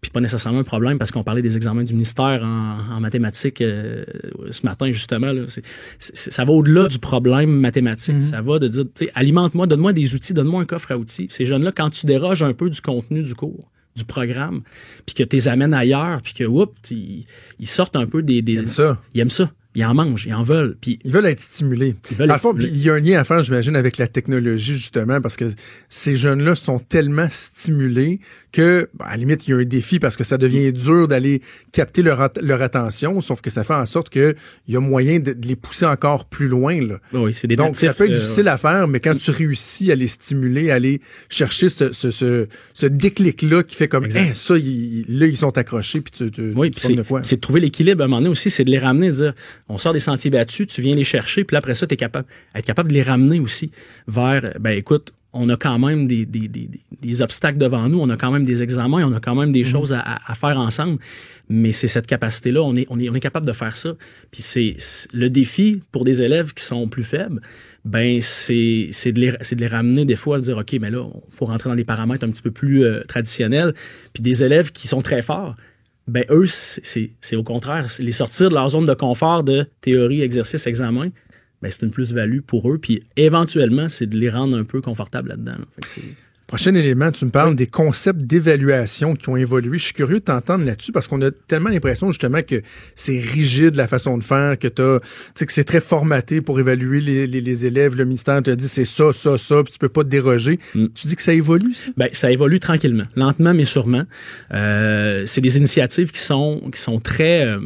puis pas nécessairement un problème parce qu'on parlait des examens du ministère en, en mathématiques euh, ce matin justement là, c'est- ça va au-delà du problème mathématique. Ça va de dire tu sais alimente-moi donne-moi des outils donne-moi un coffre à outils. Ces jeunes là quand tu déroges un peu du contenu du cours du programme puis que tu les amènes ailleurs puis que oups ils, ils sortent un peu des, des Ils aiment ça. ils aiment ça ils en mangent ils en veulent puis Ils veulent être stimulés. Ils veulent être stimulés. puis il y a un lien à faire, j'imagine, avec la technologie, justement, parce que ces jeunes-là sont tellement stimulés que, ben, à la limite, il y a un défi parce que ça devient dur d'aller capter leur, at- leur attention, sauf que ça fait en sorte qu'il y a moyen de, de les pousser encore plus loin. Là. oui c'est des Donc, ça peut être euh, difficile à faire, mais quand tu réussis à les stimuler, à aller chercher ce, ce, ce, ce déclic-là qui fait comme, Exact. Hein, ça, ils- là, ils sont accrochés, puis tu, tu, Oui, tu c'est, de quoi. c'est de trouver l'équilibre à un moment donné aussi, c'est de les ramener, de dire on sort des sentiers battus, tu viens les chercher, puis là, après ça, tu es capable, être capable de les ramener aussi vers, ben écoute, on a quand même des, des, des, obstacles devant nous, on a quand même des examens, on a quand même des choses à, faire ensemble, mais c'est cette capacité-là, on est, on, est, on est capable de faire ça. Puis c'est, le défi pour des élèves qui sont plus faibles, ben c'est, c'est, de les, c'est de les ramener des fois, de dire OK, mais là, il faut rentrer dans des paramètres un petit peu plus euh, traditionnels. Puis des élèves qui sont très forts, ben eux, c'est- au contraire, les sortir de leur zone de confort de théorie, exercice, examen, ben c'est une plus-value pour eux. Puis éventuellement, c'est de les rendre un peu confortables là-dedans. là. Prochain élément, tu me parles des concepts d'évaluation qui ont évolué. Je suis curieux de t'entendre là-dessus parce qu'on a tellement l'impression justement que c'est rigide la façon de faire, que t'as, tu sais, que c'est très formaté pour évaluer les, les- les élèves. Le ministère te dit c'est ça, ça, ça, puis tu peux pas te déroger. Mm. Tu dis que ça évolue, ça? Ben, ça évolue tranquillement, lentement mais sûrement. Euh, c'est des initiatives qui sont qui sont très. euh,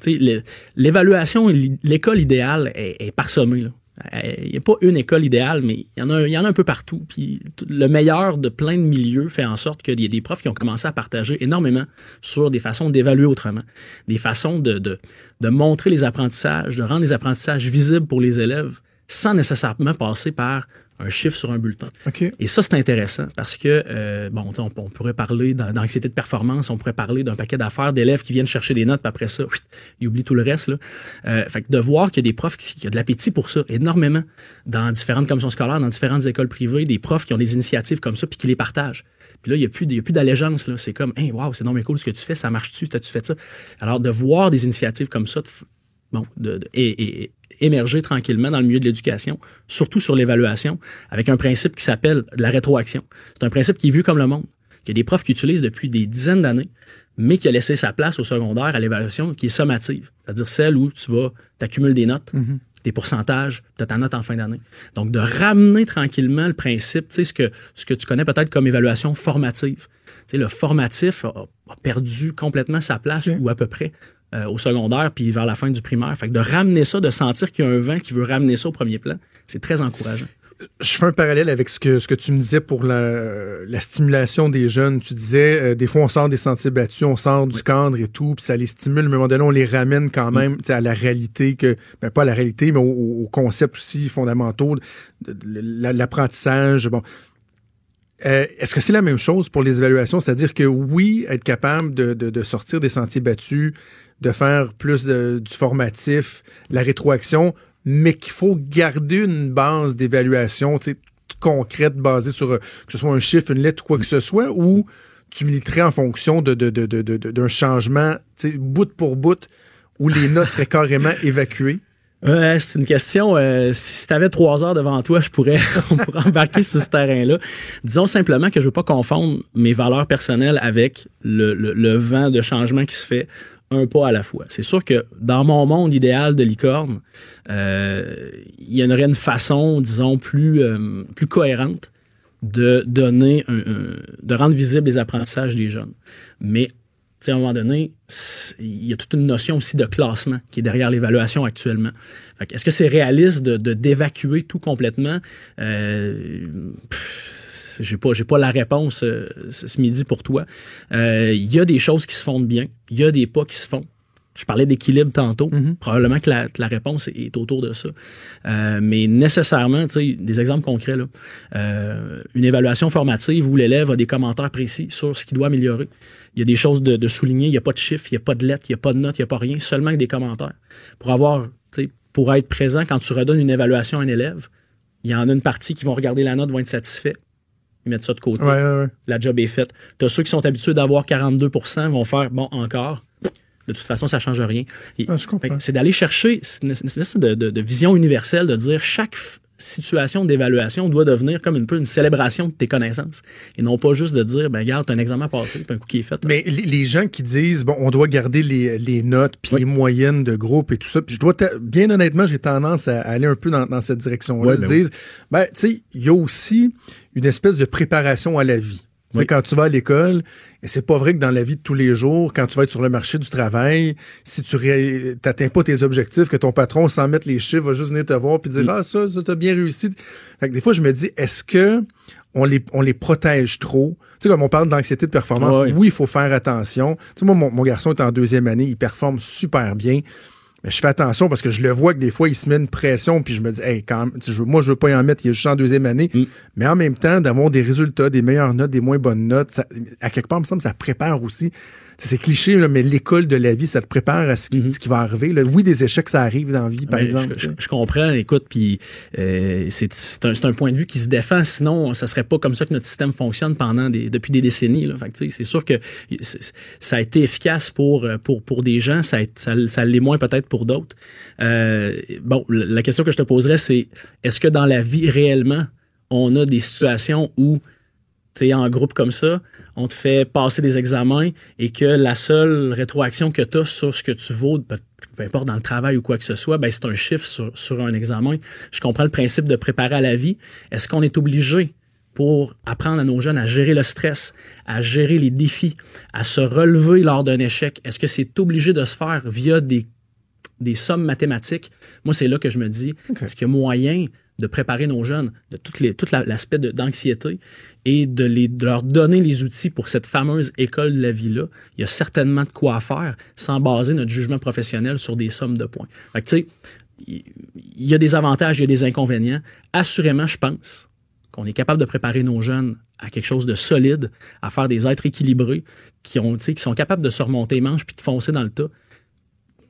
tu sais, le- l'évaluation, l'école idéale est, est parsemée. là. Euh, Il n'y a pas une école idéale, mais il y, en a, un peu partout. Puis le meilleur de plein de milieux fait en sorte qu'il y a des profs qui ont commencé à partager énormément sur des façons d'évaluer autrement, des façons de montrer les apprentissages, de rendre les apprentissages visibles pour les élèves sans nécessairement passer par un chiffre sur un bulletin. Et ça, c'est intéressant parce que, euh, bon, tu on, on pourrait parler l'anxiété de performance, on pourrait parler d'un paquet d'affaires d'élèves qui viennent chercher des notes, puis après ça, ils oublient tout le reste. Là. Euh, fait que de voir qu'il y a des profs qui, qui ont de l'appétit pour ça, énormément, dans différentes commissions scolaires, dans différentes écoles privées, des profs qui ont des initiatives comme ça, puis qui les partagent. Puis là, il n'y a plus, d'allégeance. là. C'est comme, hey, wow, c'est non mais cool ce que tu fais, ça marche-tu, t'as-tu fait ça? Alors, de voir des initiatives comme ça, bon, de, de- et, émerger tranquillement dans le milieu de l'éducation, surtout sur l'évaluation, avec un principe qui s'appelle la rétroaction. C'est un principe qui est vu comme le monde, qu'il y a des profs qui utilisent depuis des dizaines d'années, mais qui a laissé sa place au secondaire à l'évaluation qui est sommative, c'est-à-dire celle où tu vas, t'accumules des notes, des pourcentages, tu as ta note en fin d'année. Donc, de ramener tranquillement le principe, tu sais, ce que, ce que tu connais peut-être comme évaluation formative. Tu sais, le formatif a, a perdu complètement sa place, ou à peu près, euh, au secondaire, puis vers la fin du primaire. Fait que de ramener ça, de sentir qu'il y a un vent qui veut ramener ça au premier plan, c'est très encourageant. Je fais un parallèle avec ce que, ce que tu me disais pour la, la stimulation des jeunes. Tu disais, euh, des fois, on sort des sentiers battus, on sort du cadre et tout, puis ça les stimule. Mais à un moment donné, on les ramène quand même tu sais, à la réalité, que ben, pas à la réalité, mais aux, aux concepts aussi fondamentaux, l'apprentissage. Bon. Euh, Est-ce que c'est la même chose pour les évaluations? C'est-à-dire que oui, être capable de, sortir des sentiers battus, de faire plus de- du formatif, la rétroaction, mais qu'il faut garder une base d'évaluation concrète basée sur euh, que ce soit un chiffre, une lettre quoi que ce soit, ou tu militerais en fonction de, de- de- de- d'un changement bout pour bout où les notes seraient carrément évacuées? Euh, c'est une question. euh, si tu avais trois heures devant toi, je pourrais, on pourrait embarquer sur ce terrain-là. Disons simplement que je veux pas confondre mes valeurs personnelles avec le, le- le vent de changement qui se fait un pas à la fois. C'est sûr que dans mon monde idéal de licorne, euh, il y aurait une façon, disons, plus, euh, plus cohérente de donner, un, un- de rendre visibles les apprentissages des jeunes. Mais à un moment donné, il y a toute une notion aussi de classement qui est derrière l'évaluation actuellement. Est-ce que c'est réaliste de d'évacuer tout complètement? Euh, j'ai pas, j'ai pas la réponse euh, ce ce midi pour toi. Euh, Il y a des choses qui se font bien, il y a des pas qui se font. Je parlais d'équilibre tantôt. Probablement que la, que la réponse est, autour de ça. Euh, mais nécessairement, tu sais, des exemples concrets, là. Euh, une évaluation formative où l'élève a des commentaires précis sur ce qu'il doit améliorer. Il y a des choses de, de souligner. Il n'y a pas de chiffres, il n'y a pas de lettres, il n'y a pas de notes, il n'y a pas rien, seulement que des commentaires. Pour avoir, tu sais, pour être présent quand tu redonnes une évaluation à un élève, il y en a une partie qui vont regarder la note, vont être satisfaits. Ils mettent ça de côté Ouais, ouais, ouais. la job est faite. Tu as ceux qui sont habitués d'avoir 42% vont faire, bon, encore. De toute façon, ça ne change rien. Ah, C'est d'aller chercher une, espèce de, de- de vision universelle, de dire chaque situation d'évaluation doit devenir comme un peu une célébration de tes connaissances. Et non pas juste de dire, ben regarde, t'as un examen à passer, puis un coup qui est fait. Mais les, les gens qui disent, bon, on doit garder les, les notes puis Oui. les moyennes de groupe et tout ça, puis je dois, bien honnêtement, j'ai tendance à aller un peu dans, dans cette direction-là. Ouais, Ils ben disent, ben, tu sais, il y a aussi une espèce de préparation à la vie. Oui. Quand tu vas à l'école, et c'est pas vrai que dans la vie de tous les jours, quand tu vas être sur le marché du travail, si tu n'atteins pas tes objectifs, que ton patron, sans mettre les chiffres, va juste venir te voir puis dire Ah, ça, ça, t'as bien réussi. Fait que des fois, je me dis, est-ce que on les, on les protège trop? Tu sais, comme on parle d'anxiété de performance, oui, il faut faire attention. Tu sais, moi, mon, mon garçon est en deuxième année, il performe super bien. Mais je fais attention parce que je le vois que des fois, il se met une pression, puis je me dis, hey, quand même, moi, je veux pas y en mettre, il est juste en deuxième année. Mm. Mais en même temps, d'avoir des résultats, des meilleures notes, des moins bonnes notes, ça- à quelque part, il me semble que ça prépare aussi. C'est cliché, là, mais l'école de la vie, ça te prépare à ce qui, ce qui va arriver. là. Oui, des échecs, ça arrive dans la vie, par Ouais, exemple. je, comprends, écoute, puis euh, c'est un, point de vue qui se défend, sinon ça serait pas comme ça que notre système fonctionne pendant des, depuis des décennies. C'est sûr que ça a été efficace pour, euh, pour, pour des gens, ça, ça, ça l'est moins peut-être pour d'autres. Euh, bon, la la question que je te poserais, c'est est-ce que dans la vie réellement, on a des situations où tu es en groupe comme ça, on te fait passer des examens et que la seule rétroaction que tu as sur ce que tu vaux, peu, peu importe dans le travail ou quoi que ce soit, ben c'est un chiffre sur, sur un examen. Je comprends le principe de préparer à la vie. Est-ce qu'on est obligé pour apprendre à nos jeunes à gérer le stress, à gérer les défis, à se relever lors d'un échec? Est-ce que c'est obligé de se faire via des des sommes mathématiques, moi, c'est là que je me dis, est-ce qu'il y a moyen de préparer nos jeunes de toutes les, tout la- l'aspect d'anxiété et de, leur donner les outils pour cette fameuse école de la vie-là? Il y a certainement de quoi faire sans baser notre jugement professionnel sur des sommes de points. Fait que, il y a des avantages, il y a des inconvénients. Assurément, je pense qu'on est capable de préparer nos jeunes à quelque chose de solide, à faire des êtres équilibrés, qui, ont, qui sont capables de se remonter les manches puis de foncer dans le tas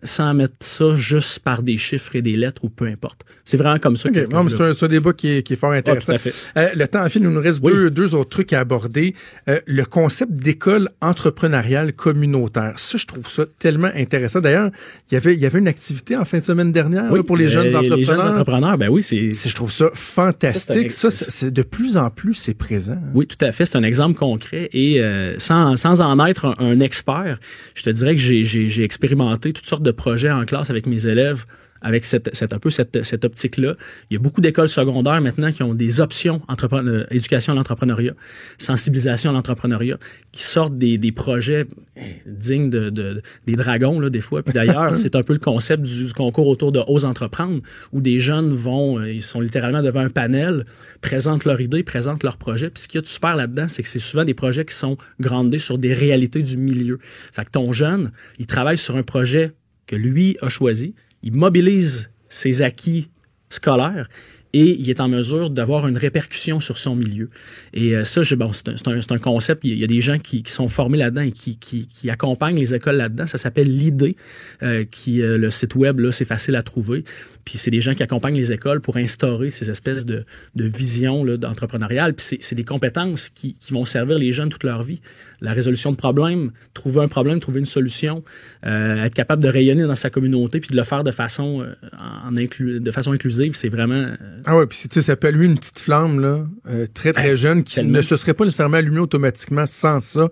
sans mettre ça juste par des chiffres et des lettres ou peu importe. C'est vraiment comme ça OK. que, que Non, mais je c'est un, un débat qui est, qui est fort intéressant. fait. Euh, le temps file, il nous reste Oui. deux, deux autres trucs à aborder. Euh, le concept d'école entrepreneuriale communautaire. Ça, je trouve ça tellement intéressant. D'ailleurs, il y avait, il y avait une activité en fin de semaine dernière là, pour les euh, jeunes entrepreneurs. Les jeunes entrepreneurs, ben oui, c'est... Je trouve ça fantastique. Ça, c'est- de plus en plus, c'est présent. hein. Oui, tout à fait. C'est un exemple concret. Et euh, sans, sans en être un, un expert, je te dirais que j'ai expérimenté toutes sortes de projets en classe avec mes élèves avec cette, cette, un peu cette, cette optique-là. Il y a beaucoup d'écoles secondaires maintenant qui ont des options euh, éducation à l'entrepreneuriat, sensibilisation à l'entrepreneuriat, qui sortent des, des projets eh, dignes de, de- des dragons, là, des fois. Puis d'ailleurs, c'est un peu le concept du, du concours autour de Ose entreprendre, où des jeunes vont, euh, ils sont littéralement devant un panel, présentent leur idée, présentent leur projet. Puis ce qu'il y a de super là-dedans, c'est que c'est souvent des projets qui sont grandés sur des réalités du milieu. Fait que ton jeune, il travaille sur un projet que lui a choisi, il mobilise ses acquis scolaires et il est en mesure d'avoir une répercussion sur son milieu. Et euh, ça, c'est un, concept. Il y a des gens qui, sont formés là-dedans et qui, accompagnent les écoles là-dedans. Ça s'appelle l'idée, euh, qui euh, le site web là, c'est facile à trouver. Puis c'est des gens qui accompagnent les écoles pour instaurer ces espèces de, de visions là, d'entrepreneurial. Puis c'est, des compétences qui, vont servir les jeunes toute leur vie. La résolution de problèmes, trouver un problème, trouver une solution, euh, être capable de rayonner dans sa communauté, puis de le faire de façon inclusive, c'est vraiment Ah ouais, puis tu sais, ça peut allumer une petite flamme, là, euh, très, très jeune, qui tellement. ne se serait pas nécessairement allumée automatiquement sans ça.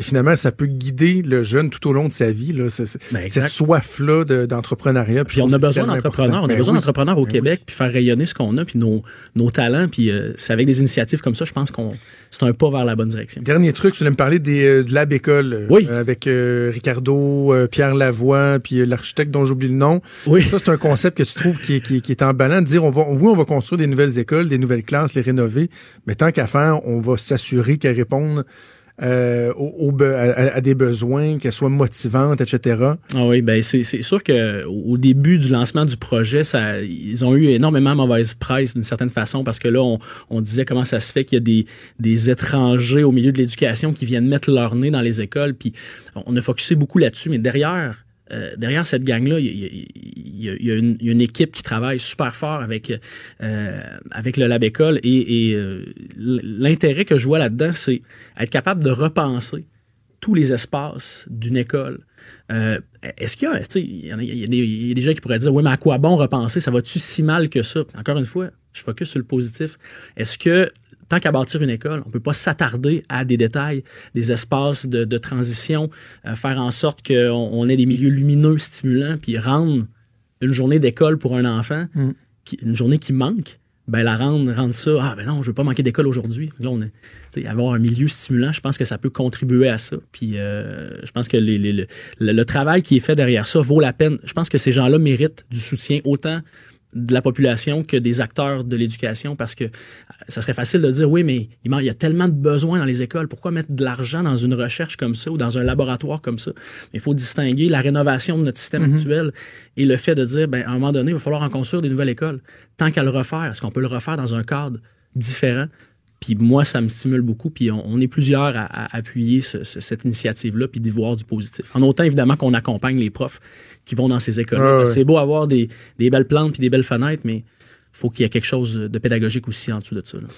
Et finalement, ça peut guider le jeune tout au long de sa vie, là. Ben, cette soif-là de- d'entrepreneuriat. Puis on a besoin d'entrepreneurs, on a besoin d'entrepreneurs au Ben Québec, puis faire rayonner ce qu'on a, puis nos, nos talents, puis euh, c'est avec des initiatives comme ça, je pense qu'on c'est un pas vers la bonne direction. Dernier truc, tu voulais me parler des, euh, de Lab École. euh, Oui. avec Ricardo, Pierre Lavoie, puis l'architecte dont j'oublie le nom. Oui. Ça, c'est un concept que tu trouves qui, est- qui, est- qui est emballant de dire, on va, oui, on va construire des nouvelles écoles, des nouvelles classes, les rénover, mais tant qu'à faire, on va s'assurer qu'elles répondent euh, aux be- à, à des besoins, qu'elles soient motivantes, etc. Ah oui, ben c'est c'est sûr que au début du lancement du projet, ça, ils ont eu énormément mauvaise presse d'une certaine façon parce que là, on, on disait comment ça se fait qu'il y a des, des étrangers au milieu de l'éducation qui viennent mettre leur nez dans les écoles, puis on a focusé beaucoup là-dessus, mais derrière. Euh, derrière cette gang-là, il y a, une, équipe qui travaille super fort avec, euh, avec le Lab École et, euh, l'intérêt que je vois là-dedans, c'est être capable de repenser tous les espaces d'une école. Est-ce qu'il y a, il y a des gens qui pourraient dire, oui, mais à quoi bon repenser? Ça va-tu si mal que ça? Encore une fois, je focus sur le positif. Est-ce que, tant qu'à bâtir une école, on peut pas s'attarder à des détails, des espaces de, de transition, euh, faire en sorte qu'on on ait des milieux lumineux, stimulants, puis rendre une journée d'école pour un enfant, qui- une journée qui manque, ben la rendre, rendre ça, ah ben non, je veux pas manquer d'école aujourd'hui. Là, on est, avoir un milieu stimulant, je pense que ça peut contribuer à ça. Puis euh, je pense que les- les- le, le- le travail qui est fait derrière ça vaut la peine. Je pense que ces gens-là méritent du soutien autant de la population que des acteurs de l'éducation parce que euh, ça serait facile de dire oui mais il y a tellement de besoins dans les écoles. Pourquoi mettre de l'argent dans une recherche comme ça ou dans un laboratoire comme ça? Il faut distinguer la rénovation de notre système actuel et le fait de dire ben à un moment donné il va falloir en construire des nouvelles écoles. Tant qu'à le refaire est-ce qu'on peut le refaire dans un cadre différent? Puis moi, ça me stimule beaucoup. Puis on, on est plusieurs à, à appuyer ce- ce- cette initiative-là, puis d'y voir du positif. En autant, évidemment, qu'on accompagne les profs qui vont dans ces écoles. Ouais. C'est beau avoir des, des belles plantes puis des belles fenêtres, mais faut qu'il y ait quelque chose de pédagogique aussi en dessous de ça. là.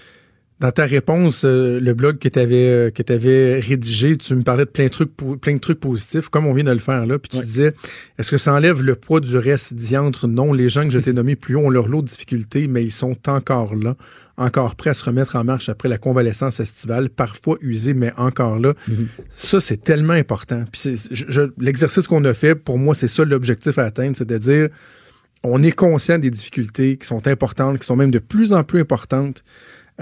Dans ta réponse, euh, le blog que tu avais, que avais rédigé, tu me parlais de plein de, trucs, plein de trucs positifs, comme on vient de le faire là. Puis tu Ouais. disais, est-ce que ça enlève le poids du reste diantre? Non, les gens que je t'ai nommés plus haut ont leur lot de difficultés, mais ils sont encore là, encore prêts à se remettre en marche après la convalescence estivale, parfois usés, mais encore là. Ça, c'est tellement important. Puis l'exercice qu'on a fait, pour moi, c'est ça l'objectif à atteindre, c'est de dire, on est conscient des difficultés qui sont importantes, qui sont même de plus en plus importantes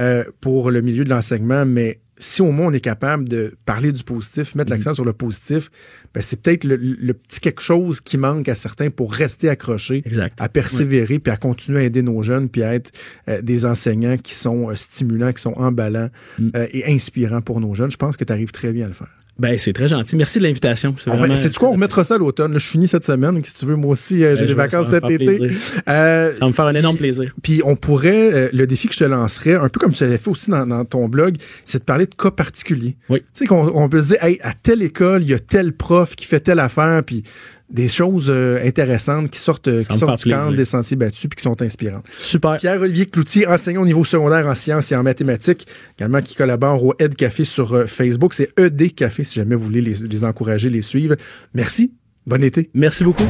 euh, pour le milieu de l'enseignement, mais si au moins on est capable de parler du positif, mettre l'accent sur le positif, ben c'est peut-être le, le petit quelque chose qui manque à certains pour rester accrochés, Exact. à persévérer, puis à continuer à aider nos jeunes, puis à être euh, des enseignants qui sont euh, stimulants, qui sont emballants euh, et inspirants pour nos jeunes. Je pense que tu arrives très bien à le faire. Ben, c'est très gentil. Merci de l'invitation. C'est vraiment- quoi, on remettra ça à l'automne. Je finis cette semaine. Si tu veux, moi aussi, euh, j'ai Ben, des vacances cet été. Euh, Ça va me faire un énorme plaisir. puis on pourrait, euh, le défi que je te lancerais, un peu comme tu l'avais fait aussi dans, dans ton blog, c'est de parler de cas particuliers. Oui. Tu sais qu'on on peut se dire, hey, à telle école, il y a tel prof qui fait telle affaire, puis des choses euh, intéressantes qui sortent, euh, qui sortent du plaisir. des sentiers battus puis qui sont inspirantes. Super. Pierre-Olivier Cloutier, enseignant au niveau secondaire en sciences et en mathématiques, également qui collabore au Ed Café sur euh, Facebook. C'est ED Café si jamais vous voulez les, les encourager, les suivre. Merci. Bon été. Merci beaucoup.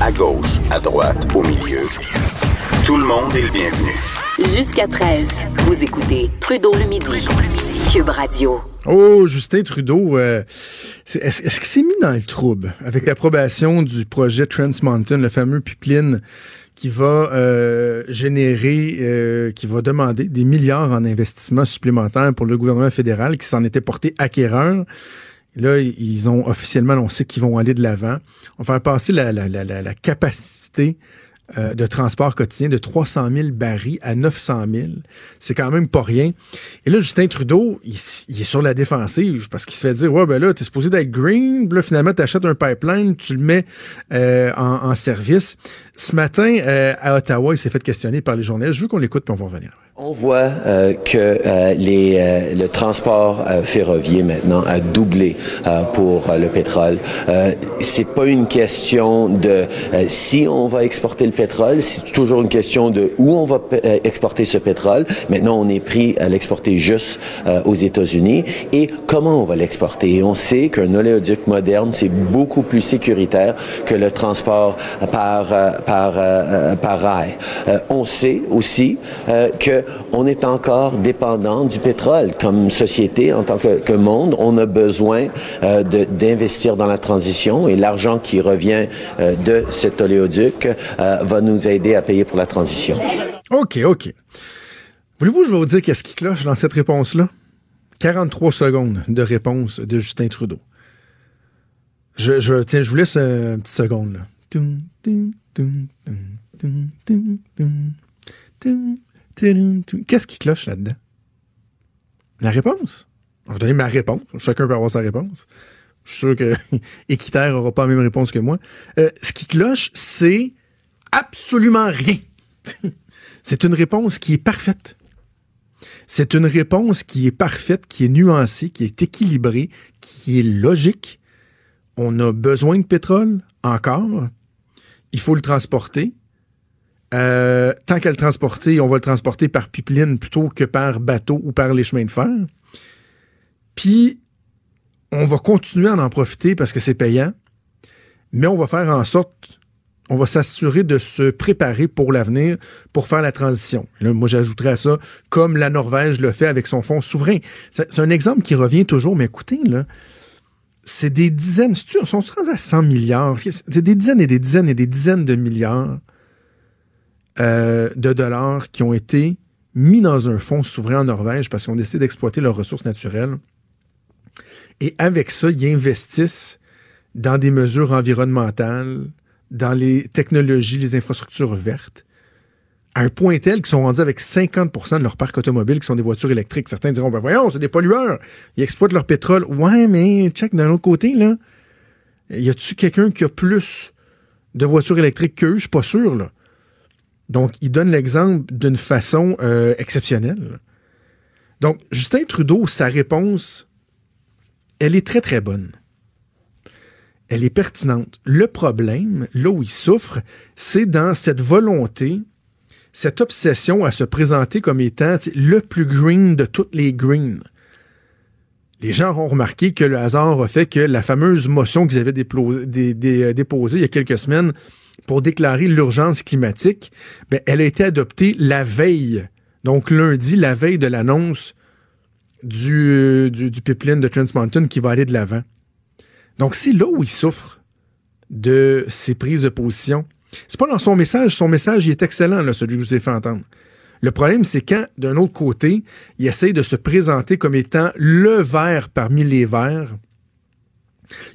À gauche, à droite, au milieu. Tout le monde est le bienvenu. Jusqu'à 13, vous écoutez Trudeau le midi. Cube Radio. Oh, Justin Trudeau, euh, est-ce qu'il s'est mis dans le trouble avec l'approbation du projet Trans Mountain, le fameux pipeline qui va euh, générer, euh, qui va demander des milliards en investissements supplémentaires pour le gouvernement fédéral qui s'en était porté acquéreur? Là, ils ont officiellement annoncé qu'ils vont aller de l'avant. On va faire passer la, la, la, la capacité euh, de transport quotidien de 300 000 barils à 900 000. C'est quand même pas rien. Et là, Justin Trudeau, il, est sur la défensive parce qu'il se fait dire, ouais, ben là, t'es supposé d'être green, là, finalement, t'achètes un pipeline, tu le mets euh, en service. Ce matin, euh, à Ottawa, il s'est fait questionner par les journalistes. Je veux qu'on l'écoute, puis on va revenir. On voit euh, que euh, les, euh, le transport euh, ferroviaire maintenant a doublé euh, pour le pétrole. C'est pas une question de si on va exporter le pétrole, c'est toujours une question de où on va exporter ce pétrole. Maintenant, on est pris à l'exporter juste aux États-Unis et comment on va l'exporter? On sait qu'un oléoduc moderne c'est beaucoup plus sécuritaire que le transport par par euh, par rail. Euh, on sait aussi euh, que on est encore dépendant du pétrole comme société, en tant que, monde. On a besoin euh, d'investir dans la transition et l'argent qui revient euh, de cet oléoduc euh, va nous aider à payer pour la transition. OK, OK. Voulez-vous je vous dire qu'est-ce qui cloche dans cette réponse-là? 43 secondes de réponse de Justin Trudeau. Je, tiens, je vous laisse euh, une petite seconde. Qu'est-ce qui cloche là-dedans? La réponse. Je vais donner ma réponse. Chacun peut avoir sa réponse. Je suis sûr que Équitaire n'aura pas la même réponse que moi. Ce qui cloche, c'est absolument rien. c'est une réponse qui est parfaite. C'est une réponse qui est parfaite, qui est nuancée, qui est équilibrée, qui est logique. On a besoin de pétrole encore. Il faut le transporter. Euh, tant qu'à le transporter, on va le transporter par pipeline plutôt que par bateau ou par les chemins de fer. Puis, on va continuer à en profiter parce que c'est payant, mais on va faire en sorte, on va s'assurer de se préparer pour l'avenir, pour faire la transition. Moi, j'ajouterais à ça, comme la Norvège le fait avec son fonds souverain. C'est c'est un exemple qui revient toujours, mais écoutez, là, c'est des dizaines, c'est-tu- on sont rendus à 100 milliards, c'est des dizaines et des dizaines et des dizaines de milliards euh, de dollars qui ont été mis dans un fonds souverain en Norvège parce qu'ils ont décidé d'exploiter leurs ressources naturelles. Et avec ça, ils investissent dans des mesures environnementales, dans les technologies, les infrastructures vertes, à un point tel qu'ils sont rendus avec 50% de leur parc automobile qui sont des voitures électriques. Certains diront, ben voyons, c'est des pollueurs. Ils exploitent leur pétrole. Ouais, mais check d'un autre côté, là. Y a-tu quelqu'un qui a plus de voitures électriques qu'eux? Je suis pas sûr, là. Donc, il donne l'exemple d'une façon euh, exceptionnelle. Donc, Justin Trudeau, sa réponse, elle est très, très bonne. Elle est pertinente. Le problème, là où il souffre, c'est dans cette volonté, cette obsession à se présenter comme étant le plus green de toutes les greens. Les gens auront remarqué que le hasard a fait que la fameuse motion qu'ils avaient euh, déposée il y a quelques semaines pour déclarer l'urgence climatique, ben, elle a été adoptée la veille, donc lundi, la veille de l'annonce du, euh, du, du pipeline de Trans Mountain qui va aller de l'avant. Donc, c'est là où il souffre de ses prises de position. C'est pas dans son message. Son message, est excellent, celui que je vous ai fait entendre. Le problème, c'est quand, d'un autre côté, il essaye de se présenter comme étant le vert parmi les verts,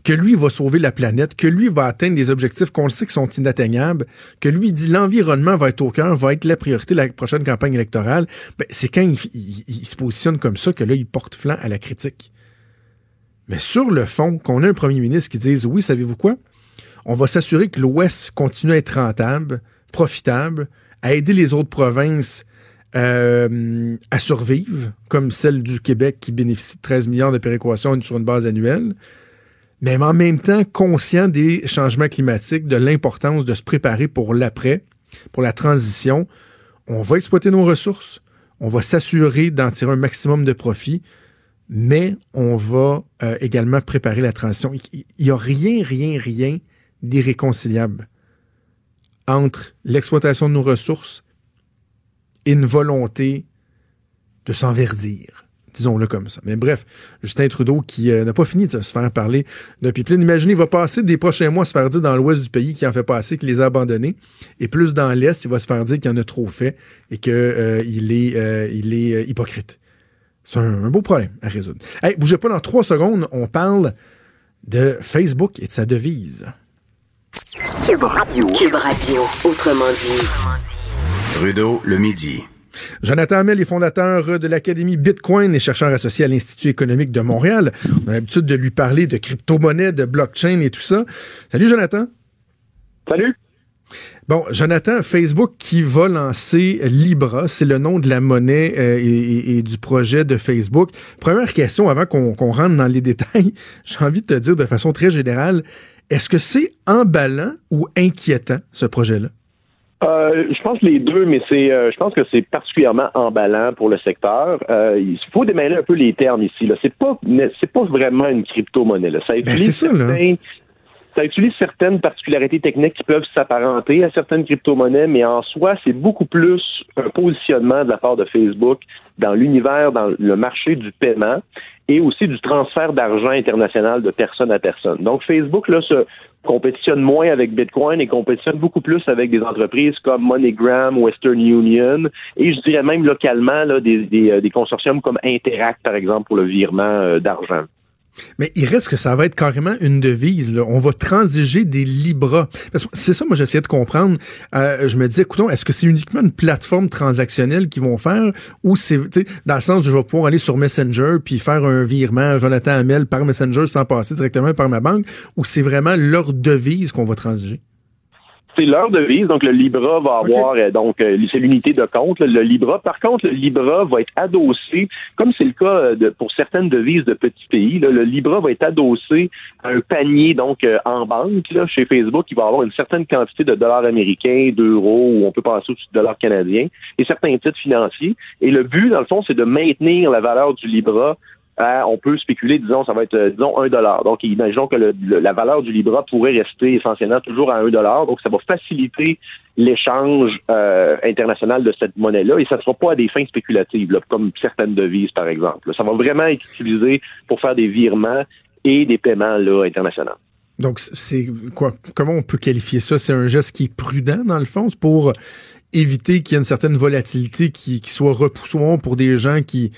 que lui va sauver la planète, que lui va atteindre des objectifs qu'on le sait qui sont inatteignables, que lui dit l'environnement va être au cœur, va être la priorité de la prochaine campagne électorale, ben, c'est quand il se positionne comme ça que là, il porte flanc à la critique. Mais sur le fond, qu'on a un premier ministre qui dise oui, savez-vous quoi? On va s'assurer que l'Ouest continue à être rentable, profitable, à aider les autres provinces euh, à survivre, comme celle du Québec qui bénéficie de 13 milliards de péréquation sur une base annuelle, mais en même temps conscient des changements climatiques, de l'importance de se préparer pour l'après, pour la transition. On va exploiter nos ressources, on va s'assurer d'en tirer un maximum de profit, mais on va euh, également préparer la transition. Il n'y a rien, rien, rien d'irréconciliable entre l'exploitation de nos ressources et une volonté de s'enverdir. Disons-le comme ça. Mais bref, Justin Trudeau qui euh, n'a pas fini de se faire parler d'un pipeline. Imaginez, il va passer des prochains mois à se faire dire dans l'ouest du pays qu'il en fait pas assez, qu'il les a abandonnés. Et plus dans l'est, il va se faire dire qu'il en a trop fait et qu'il est, euh, il est euh, hypocrite. C'est un, un beau problème à résoudre. Hey, bougez pas dans trois secondes, on parle de Facebook et de sa devise. Cube Radio. Cube Radio, autrement dit. Trudeau, le midi. Jonathan Hamel est fondateur de l'Académie Bitcoin et chercheur associé à l'Institut économique de Montréal. On a l'habitude de lui parler de crypto-monnaie, de blockchain et tout ça. Salut Jonathan. Salut. Bon, Jonathan, Facebook qui va lancer Libra, c'est le nom de la monnaie euh, et, du projet de Facebook. Première question avant qu'on qu'on rentre dans les détails, j'ai envie de te dire de façon très générale, est-ce que c'est emballant ou inquiétant ce projet-là? Euh, je pense les deux, mais c'est, euh, je pense que c'est particulièrement emballant pour le secteur. Euh, il faut démêler un peu les termes ici. Là, c'est pas, c'est pas vraiment une crypto-monnaie. Là. Ça Ben, c'est ça, là. Ça utilise certaines particularités techniques qui peuvent s'apparenter à certaines crypto-monnaies, mais en soi, c'est beaucoup plus un positionnement de la part de Facebook dans l'univers, dans le marché du paiement et aussi du transfert d'argent international de personne à personne. Donc, Facebook, là, se compétitionne moins avec Bitcoin et compétitionne beaucoup plus avec des entreprises comme MoneyGram, Western Union et je dirais même localement là, des, des, euh, consortiums comme Interact, par exemple, pour le virement euh, d'argent. Mais il reste que ça va être carrément une devise. Là. On va transiger des Libras. C'est ça, moi, j'essayais de comprendre. Euh, je me disais, écoutons, est-ce que c'est uniquement une plateforme transactionnelle qu'ils vont faire ou c'est, dans le sens où je vais pouvoir aller sur Messenger puis faire un virement à Jonathan Hamel par Messenger sans passer directement par ma banque ou c'est vraiment leur devise qu'on va transiger? C'est leur devise, donc le Libra va avoir euh, donc euh, c'est l'unité de compte, là, le Libra. Par contre, le Libra va être adossé, comme c'est le cas euh, de, pour certaines devises de petits pays, là, le Libra va être adossé à un panier donc euh, en banque là, chez Facebook, qui va avoir une certaine quantité de dollars américains, d'euros, ou on peut passer au-dessus de dollars canadiens, et certains titres financiers. Et le but, dans le fond, c'est de maintenir la valeur du Libra à, on peut spéculer, disons, ça va être, euh, disons, un dollar. Donc, imaginons que la valeur du Libra pourrait rester essentiellement toujours à un dollar. Donc, ça va faciliter l'échange euh, international de cette monnaie-là et ça ne sera pas à des fins spéculatives, comme certaines devises, par exemple. Ça va vraiment être utilisé pour faire des virements et des paiements là, internationaux. Donc, c'est? Comment on peut qualifier ça? C'est un geste qui est prudent, dans le fond? Pour éviter qu'il y ait une certaine volatilité qui, soit repoussoir pour des gens qui,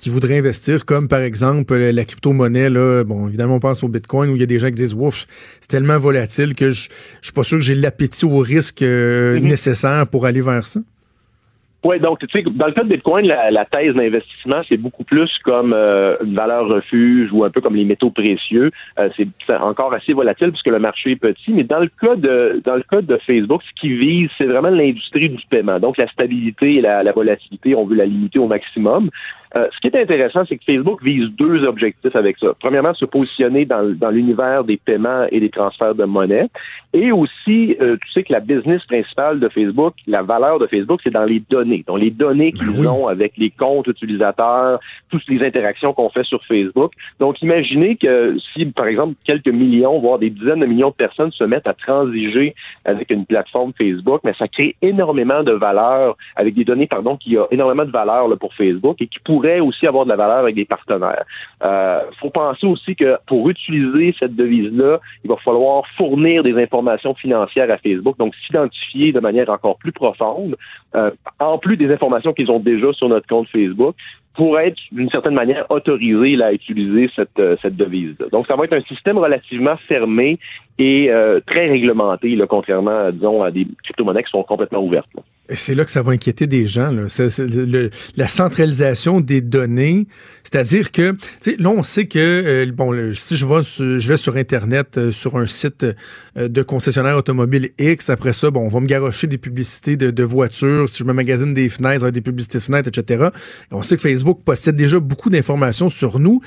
qui voudraient investir, comme par exemple euh, la crypto-monnaie. Là, bon, évidemment, on pense au Bitcoin où il y a des gens qui disent Ouf, c'est tellement volatile que je, je suis pas sûr que j'ai l'appétit au risque euh, nécessaire pour aller vers ça. Oui, donc, tu sais, dans le cas de Bitcoin, la, la thèse d'investissement, c'est beaucoup plus comme euh, une valeur refuge ou un peu comme les métaux précieux. Euh, c'est c'est encore assez volatile puisque le marché est petit. Mais dans le cas de dans le cas de Facebook, ce qui vise, c'est vraiment l'industrie du paiement. Donc, la stabilité et la, la volatilité, on veut la limiter au maximum. Euh, ce qui est intéressant, c'est que Facebook vise deux objectifs avec ça. Premièrement, se positionner dans, dans l'univers des paiements et des transferts de monnaie. Et aussi, euh, tu sais que la business principale de Facebook, la valeur de Facebook, c'est dans les données. Donc, les données qu'ils ont avec les comptes utilisateurs, toutes les interactions qu'on fait sur Facebook. Donc, imaginez que si, par exemple, quelques millions, voire des dizaines de millions de personnes se mettent à transiger avec une plateforme Facebook, mais ça crée énormément de valeur avec des données, pardon, qui a énormément de valeur là, pour Facebook et qui pourrait aussi avoir de la valeur avec des partenaires. Euh, faut penser aussi que pour utiliser cette devise-là, il va falloir fournir des informations financières à Facebook, donc s'identifier de manière encore plus profonde, euh, en plus des informations qu'ils ont déjà sur notre compte Facebook, pour être d'une certaine manière autorisé à utiliser cette, euh, cette devise-là. Donc, ça va être un système relativement fermé et euh, très réglementé, là, contrairement, disons, à des crypto-monnaies qui sont complètement ouvertes. Et c'est là que ça va inquiéter des gens. La centralisation des données, c'est-à-dire que, là, on sait que, euh, bon, si je vais, sur, je vais sur Internet, euh, sur un site euh, de concessionnaire automobile X, après ça, bon, on va me garocher des publicités de, voitures, si je me magasine des fenêtres, des publicités de fenêtres, etc. Et on sait que Facebook possède déjà beaucoup d'informations sur nous.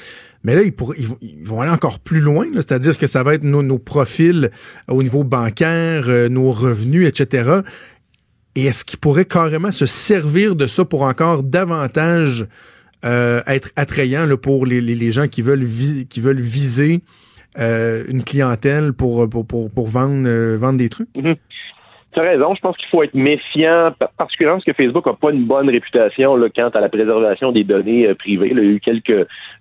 Mais là, ils, vont, aller encore plus loin, c'est-à-dire que ça va être nos, profils au niveau bancaire, euh, nos revenus, etc. Et est-ce qu'ils pourraient carrément se servir de ça pour encore davantage euh, être attrayant pour les, gens qui veulent, viser euh, une clientèle pour, vendre, euh, vendre des trucs? Tu as raison, je pense qu'il faut être méfiant, pa- particulièrement parce que Facebook n'a pas une bonne réputation là, quant à la préservation des données euh, privées. Il y a eu quelques,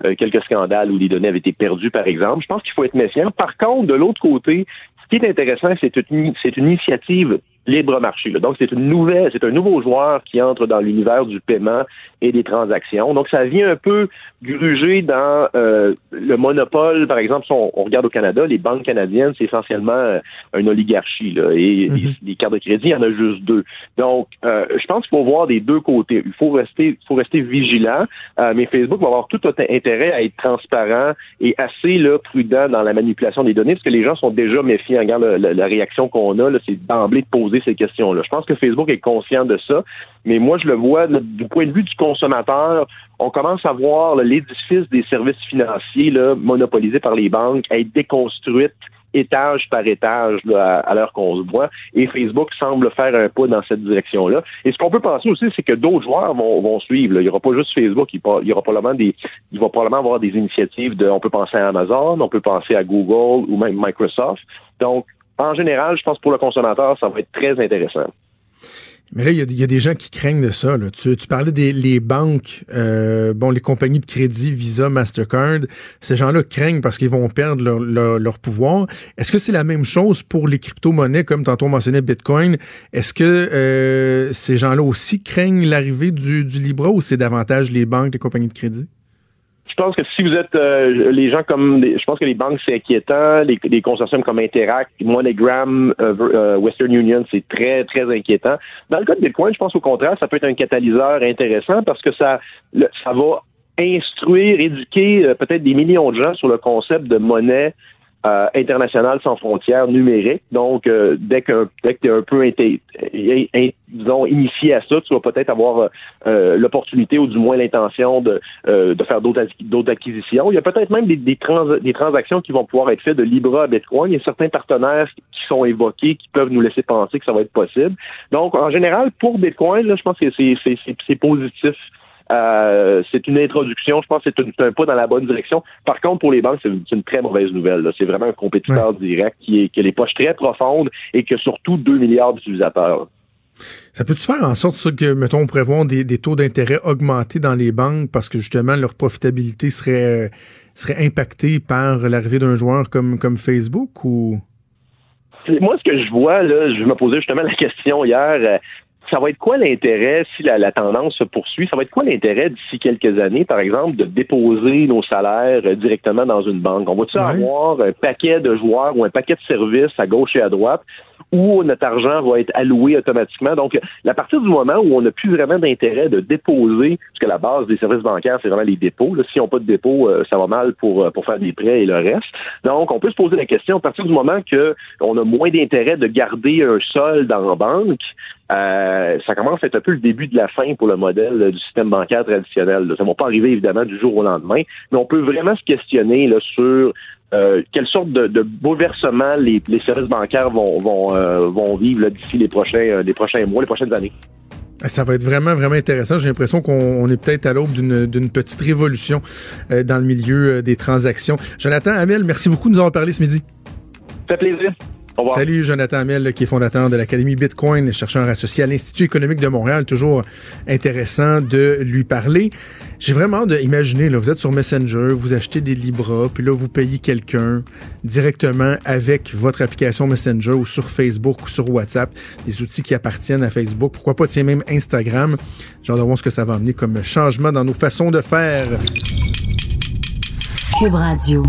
euh, quelques scandales où les données avaient été perdues, par exemple. Je pense qu'il faut être méfiant. Par contre, de l'autre côté, ce qui est intéressant, c'est une, c'est une initiative libre marché. là. Donc, c'est une nouvelle, c'est un nouveau joueur qui entre dans l'univers du paiement et des transactions. Donc, ça vient un peu gruger dans euh, le monopole. Par exemple, si on, on regarde au Canada, les banques canadiennes, c'est essentiellement euh, une oligarchie. Là, et Mhm. les, les cartes de crédit, il y en a juste deux. Donc, euh, je pense qu'il faut voir des deux côtés. Il faut rester, il faut rester vigilant. Euh, mais Facebook va avoir tout intérêt à être transparent et assez là, prudent dans la manipulation des données, parce que les gens sont déjà méfiants. Regarde le- le- la réaction qu'on a, là, c'est d'emblée de poser ces questions-là. Je pense que Facebook est conscient de ça, mais moi, je le vois du point de vue du consommateur. On commence à voir l'édifice des services financiers là, monopolisés par les banques être déconstruite étage par étage à, l'heure qu'on se voit. Et Facebook semble faire un pas dans cette direction-là. Et ce qu'on peut penser aussi, c'est que d'autres joueurs vont, suivre. Il n'y aura pas juste Facebook, il y aura probablement des, il va probablement avoir des initiatives de, on peut penser à Amazon, on peut penser à Google ou même Microsoft. Donc, en général, je pense pour le consommateur, ça va être très intéressant. Mais là, il y, a- des gens qui craignent de ça. Tu, parlais des banques, euh, bon, les compagnies de crédit, Visa, Mastercard. Ces gens-là craignent parce qu'ils vont perdre leur, pouvoir. Est-ce que c'est la même chose pour les crypto-monnaies, comme tantôt on mentionnait Bitcoin? Est-ce que euh, ces gens-là aussi craignent l'arrivée du Libra ou c'est davantage les banques, les compagnies de crédit? Je pense que si vous êtes euh, les gens comme je pense que les banques c'est inquiétant, les, les consortiums comme Interact, MoneyGram, euh, euh, Western Union, c'est très très inquiétant. Dans le cas de Bitcoin, je pense au contraire, ça peut être un catalyseur intéressant parce que ça ça va instruire, éduquer euh, peut-être des millions de gens sur le concept de monnaie euh, internationale sans frontières numérique. Donc, euh, dès que dès que tu es un peu disons initié à ça, tu vas peut-être avoir euh, l'opportunité ou du moins l'intention de, euh, de faire d'autres acqui- d'autres acquisitions. Il y a peut-être même des, des, trans- des transactions qui vont pouvoir être faites de Libra à Bitcoin. Il y a certains partenaires qui sont évoqués qui peuvent nous laisser penser que ça va être possible. Donc, en général, pour Bitcoin, là, je pense que c'est positif. Euh, c'est une introduction. Je pense que c'est un, pas dans la bonne direction. Par contre, pour les banques, c'est une, très mauvaise nouvelle. C'est vraiment un compétiteur direct qui, est, qui a les poches très profondes et qui a surtout 2 milliards d'utilisateurs. Ça peut-tu faire en sorte que, mettons, on prévoit des, des taux d'intérêt augmentés dans les banques parce que justement leur profitabilité serait, serait impactée par l'arrivée d'un joueur comme, comme Facebook ou? Moi, ce que je vois, là, je me posais justement la question hier. Ça va être quoi l'intérêt si la, la tendance se poursuit? Ça va être quoi l'intérêt d'ici quelques années, par exemple, de déposer nos salaires euh, directement dans une banque? On va-tu avoir un paquet de joueurs ou un paquet de services à gauche et à droite où notre argent va être alloué automatiquement? Donc, à partir du moment où on n'a plus vraiment d'intérêt de déposer, parce que la base des services bancaires, c'est vraiment les dépôts. S'ils n'ont pas de dépôt, euh, ça va mal pour, euh, pour faire des prêts et le reste. Donc, on peut se poser la question, à partir du moment que on a moins d'intérêt de garder un solde en banque, euh, ça commence à être un peu le début de la fin pour le modèle euh, du système bancaire traditionnel. Ça ne va pas arriver évidemment du jour au lendemain, mais on peut vraiment se questionner là, sur euh, quelle sorte de, de bouleversement les, les services bancaires vont, vont, euh, vont vivre d'ici les prochains, euh, les prochains mois, les prochaines années? Ça va être vraiment, vraiment intéressant. J'ai l'impression qu'on on est peut-être à l'aube d'une petite révolution euh, dans le milieu des transactions. Jonathan Hamel, merci beaucoup de nous avoir parlé ce midi. Ça fait plaisir. Au revoir. Salut, Jonathan Hamel, qui est fondateur de l'Académie Bitcoin, chercheur associé à l'Institut économique de Montréal. Toujours intéressant de lui parler. J'ai vraiment de imaginer, là, vous êtes sur Messenger, vous achetez des Libra, puis là, vous payez quelqu'un directement avec votre application Messenger ou sur Facebook ou sur WhatsApp, des outils qui appartiennent à Facebook. Pourquoi pas, tiens, même Instagram. J'ai hâte de voir ce que ça va amener comme changement dans nos façons de faire. Cube Radio.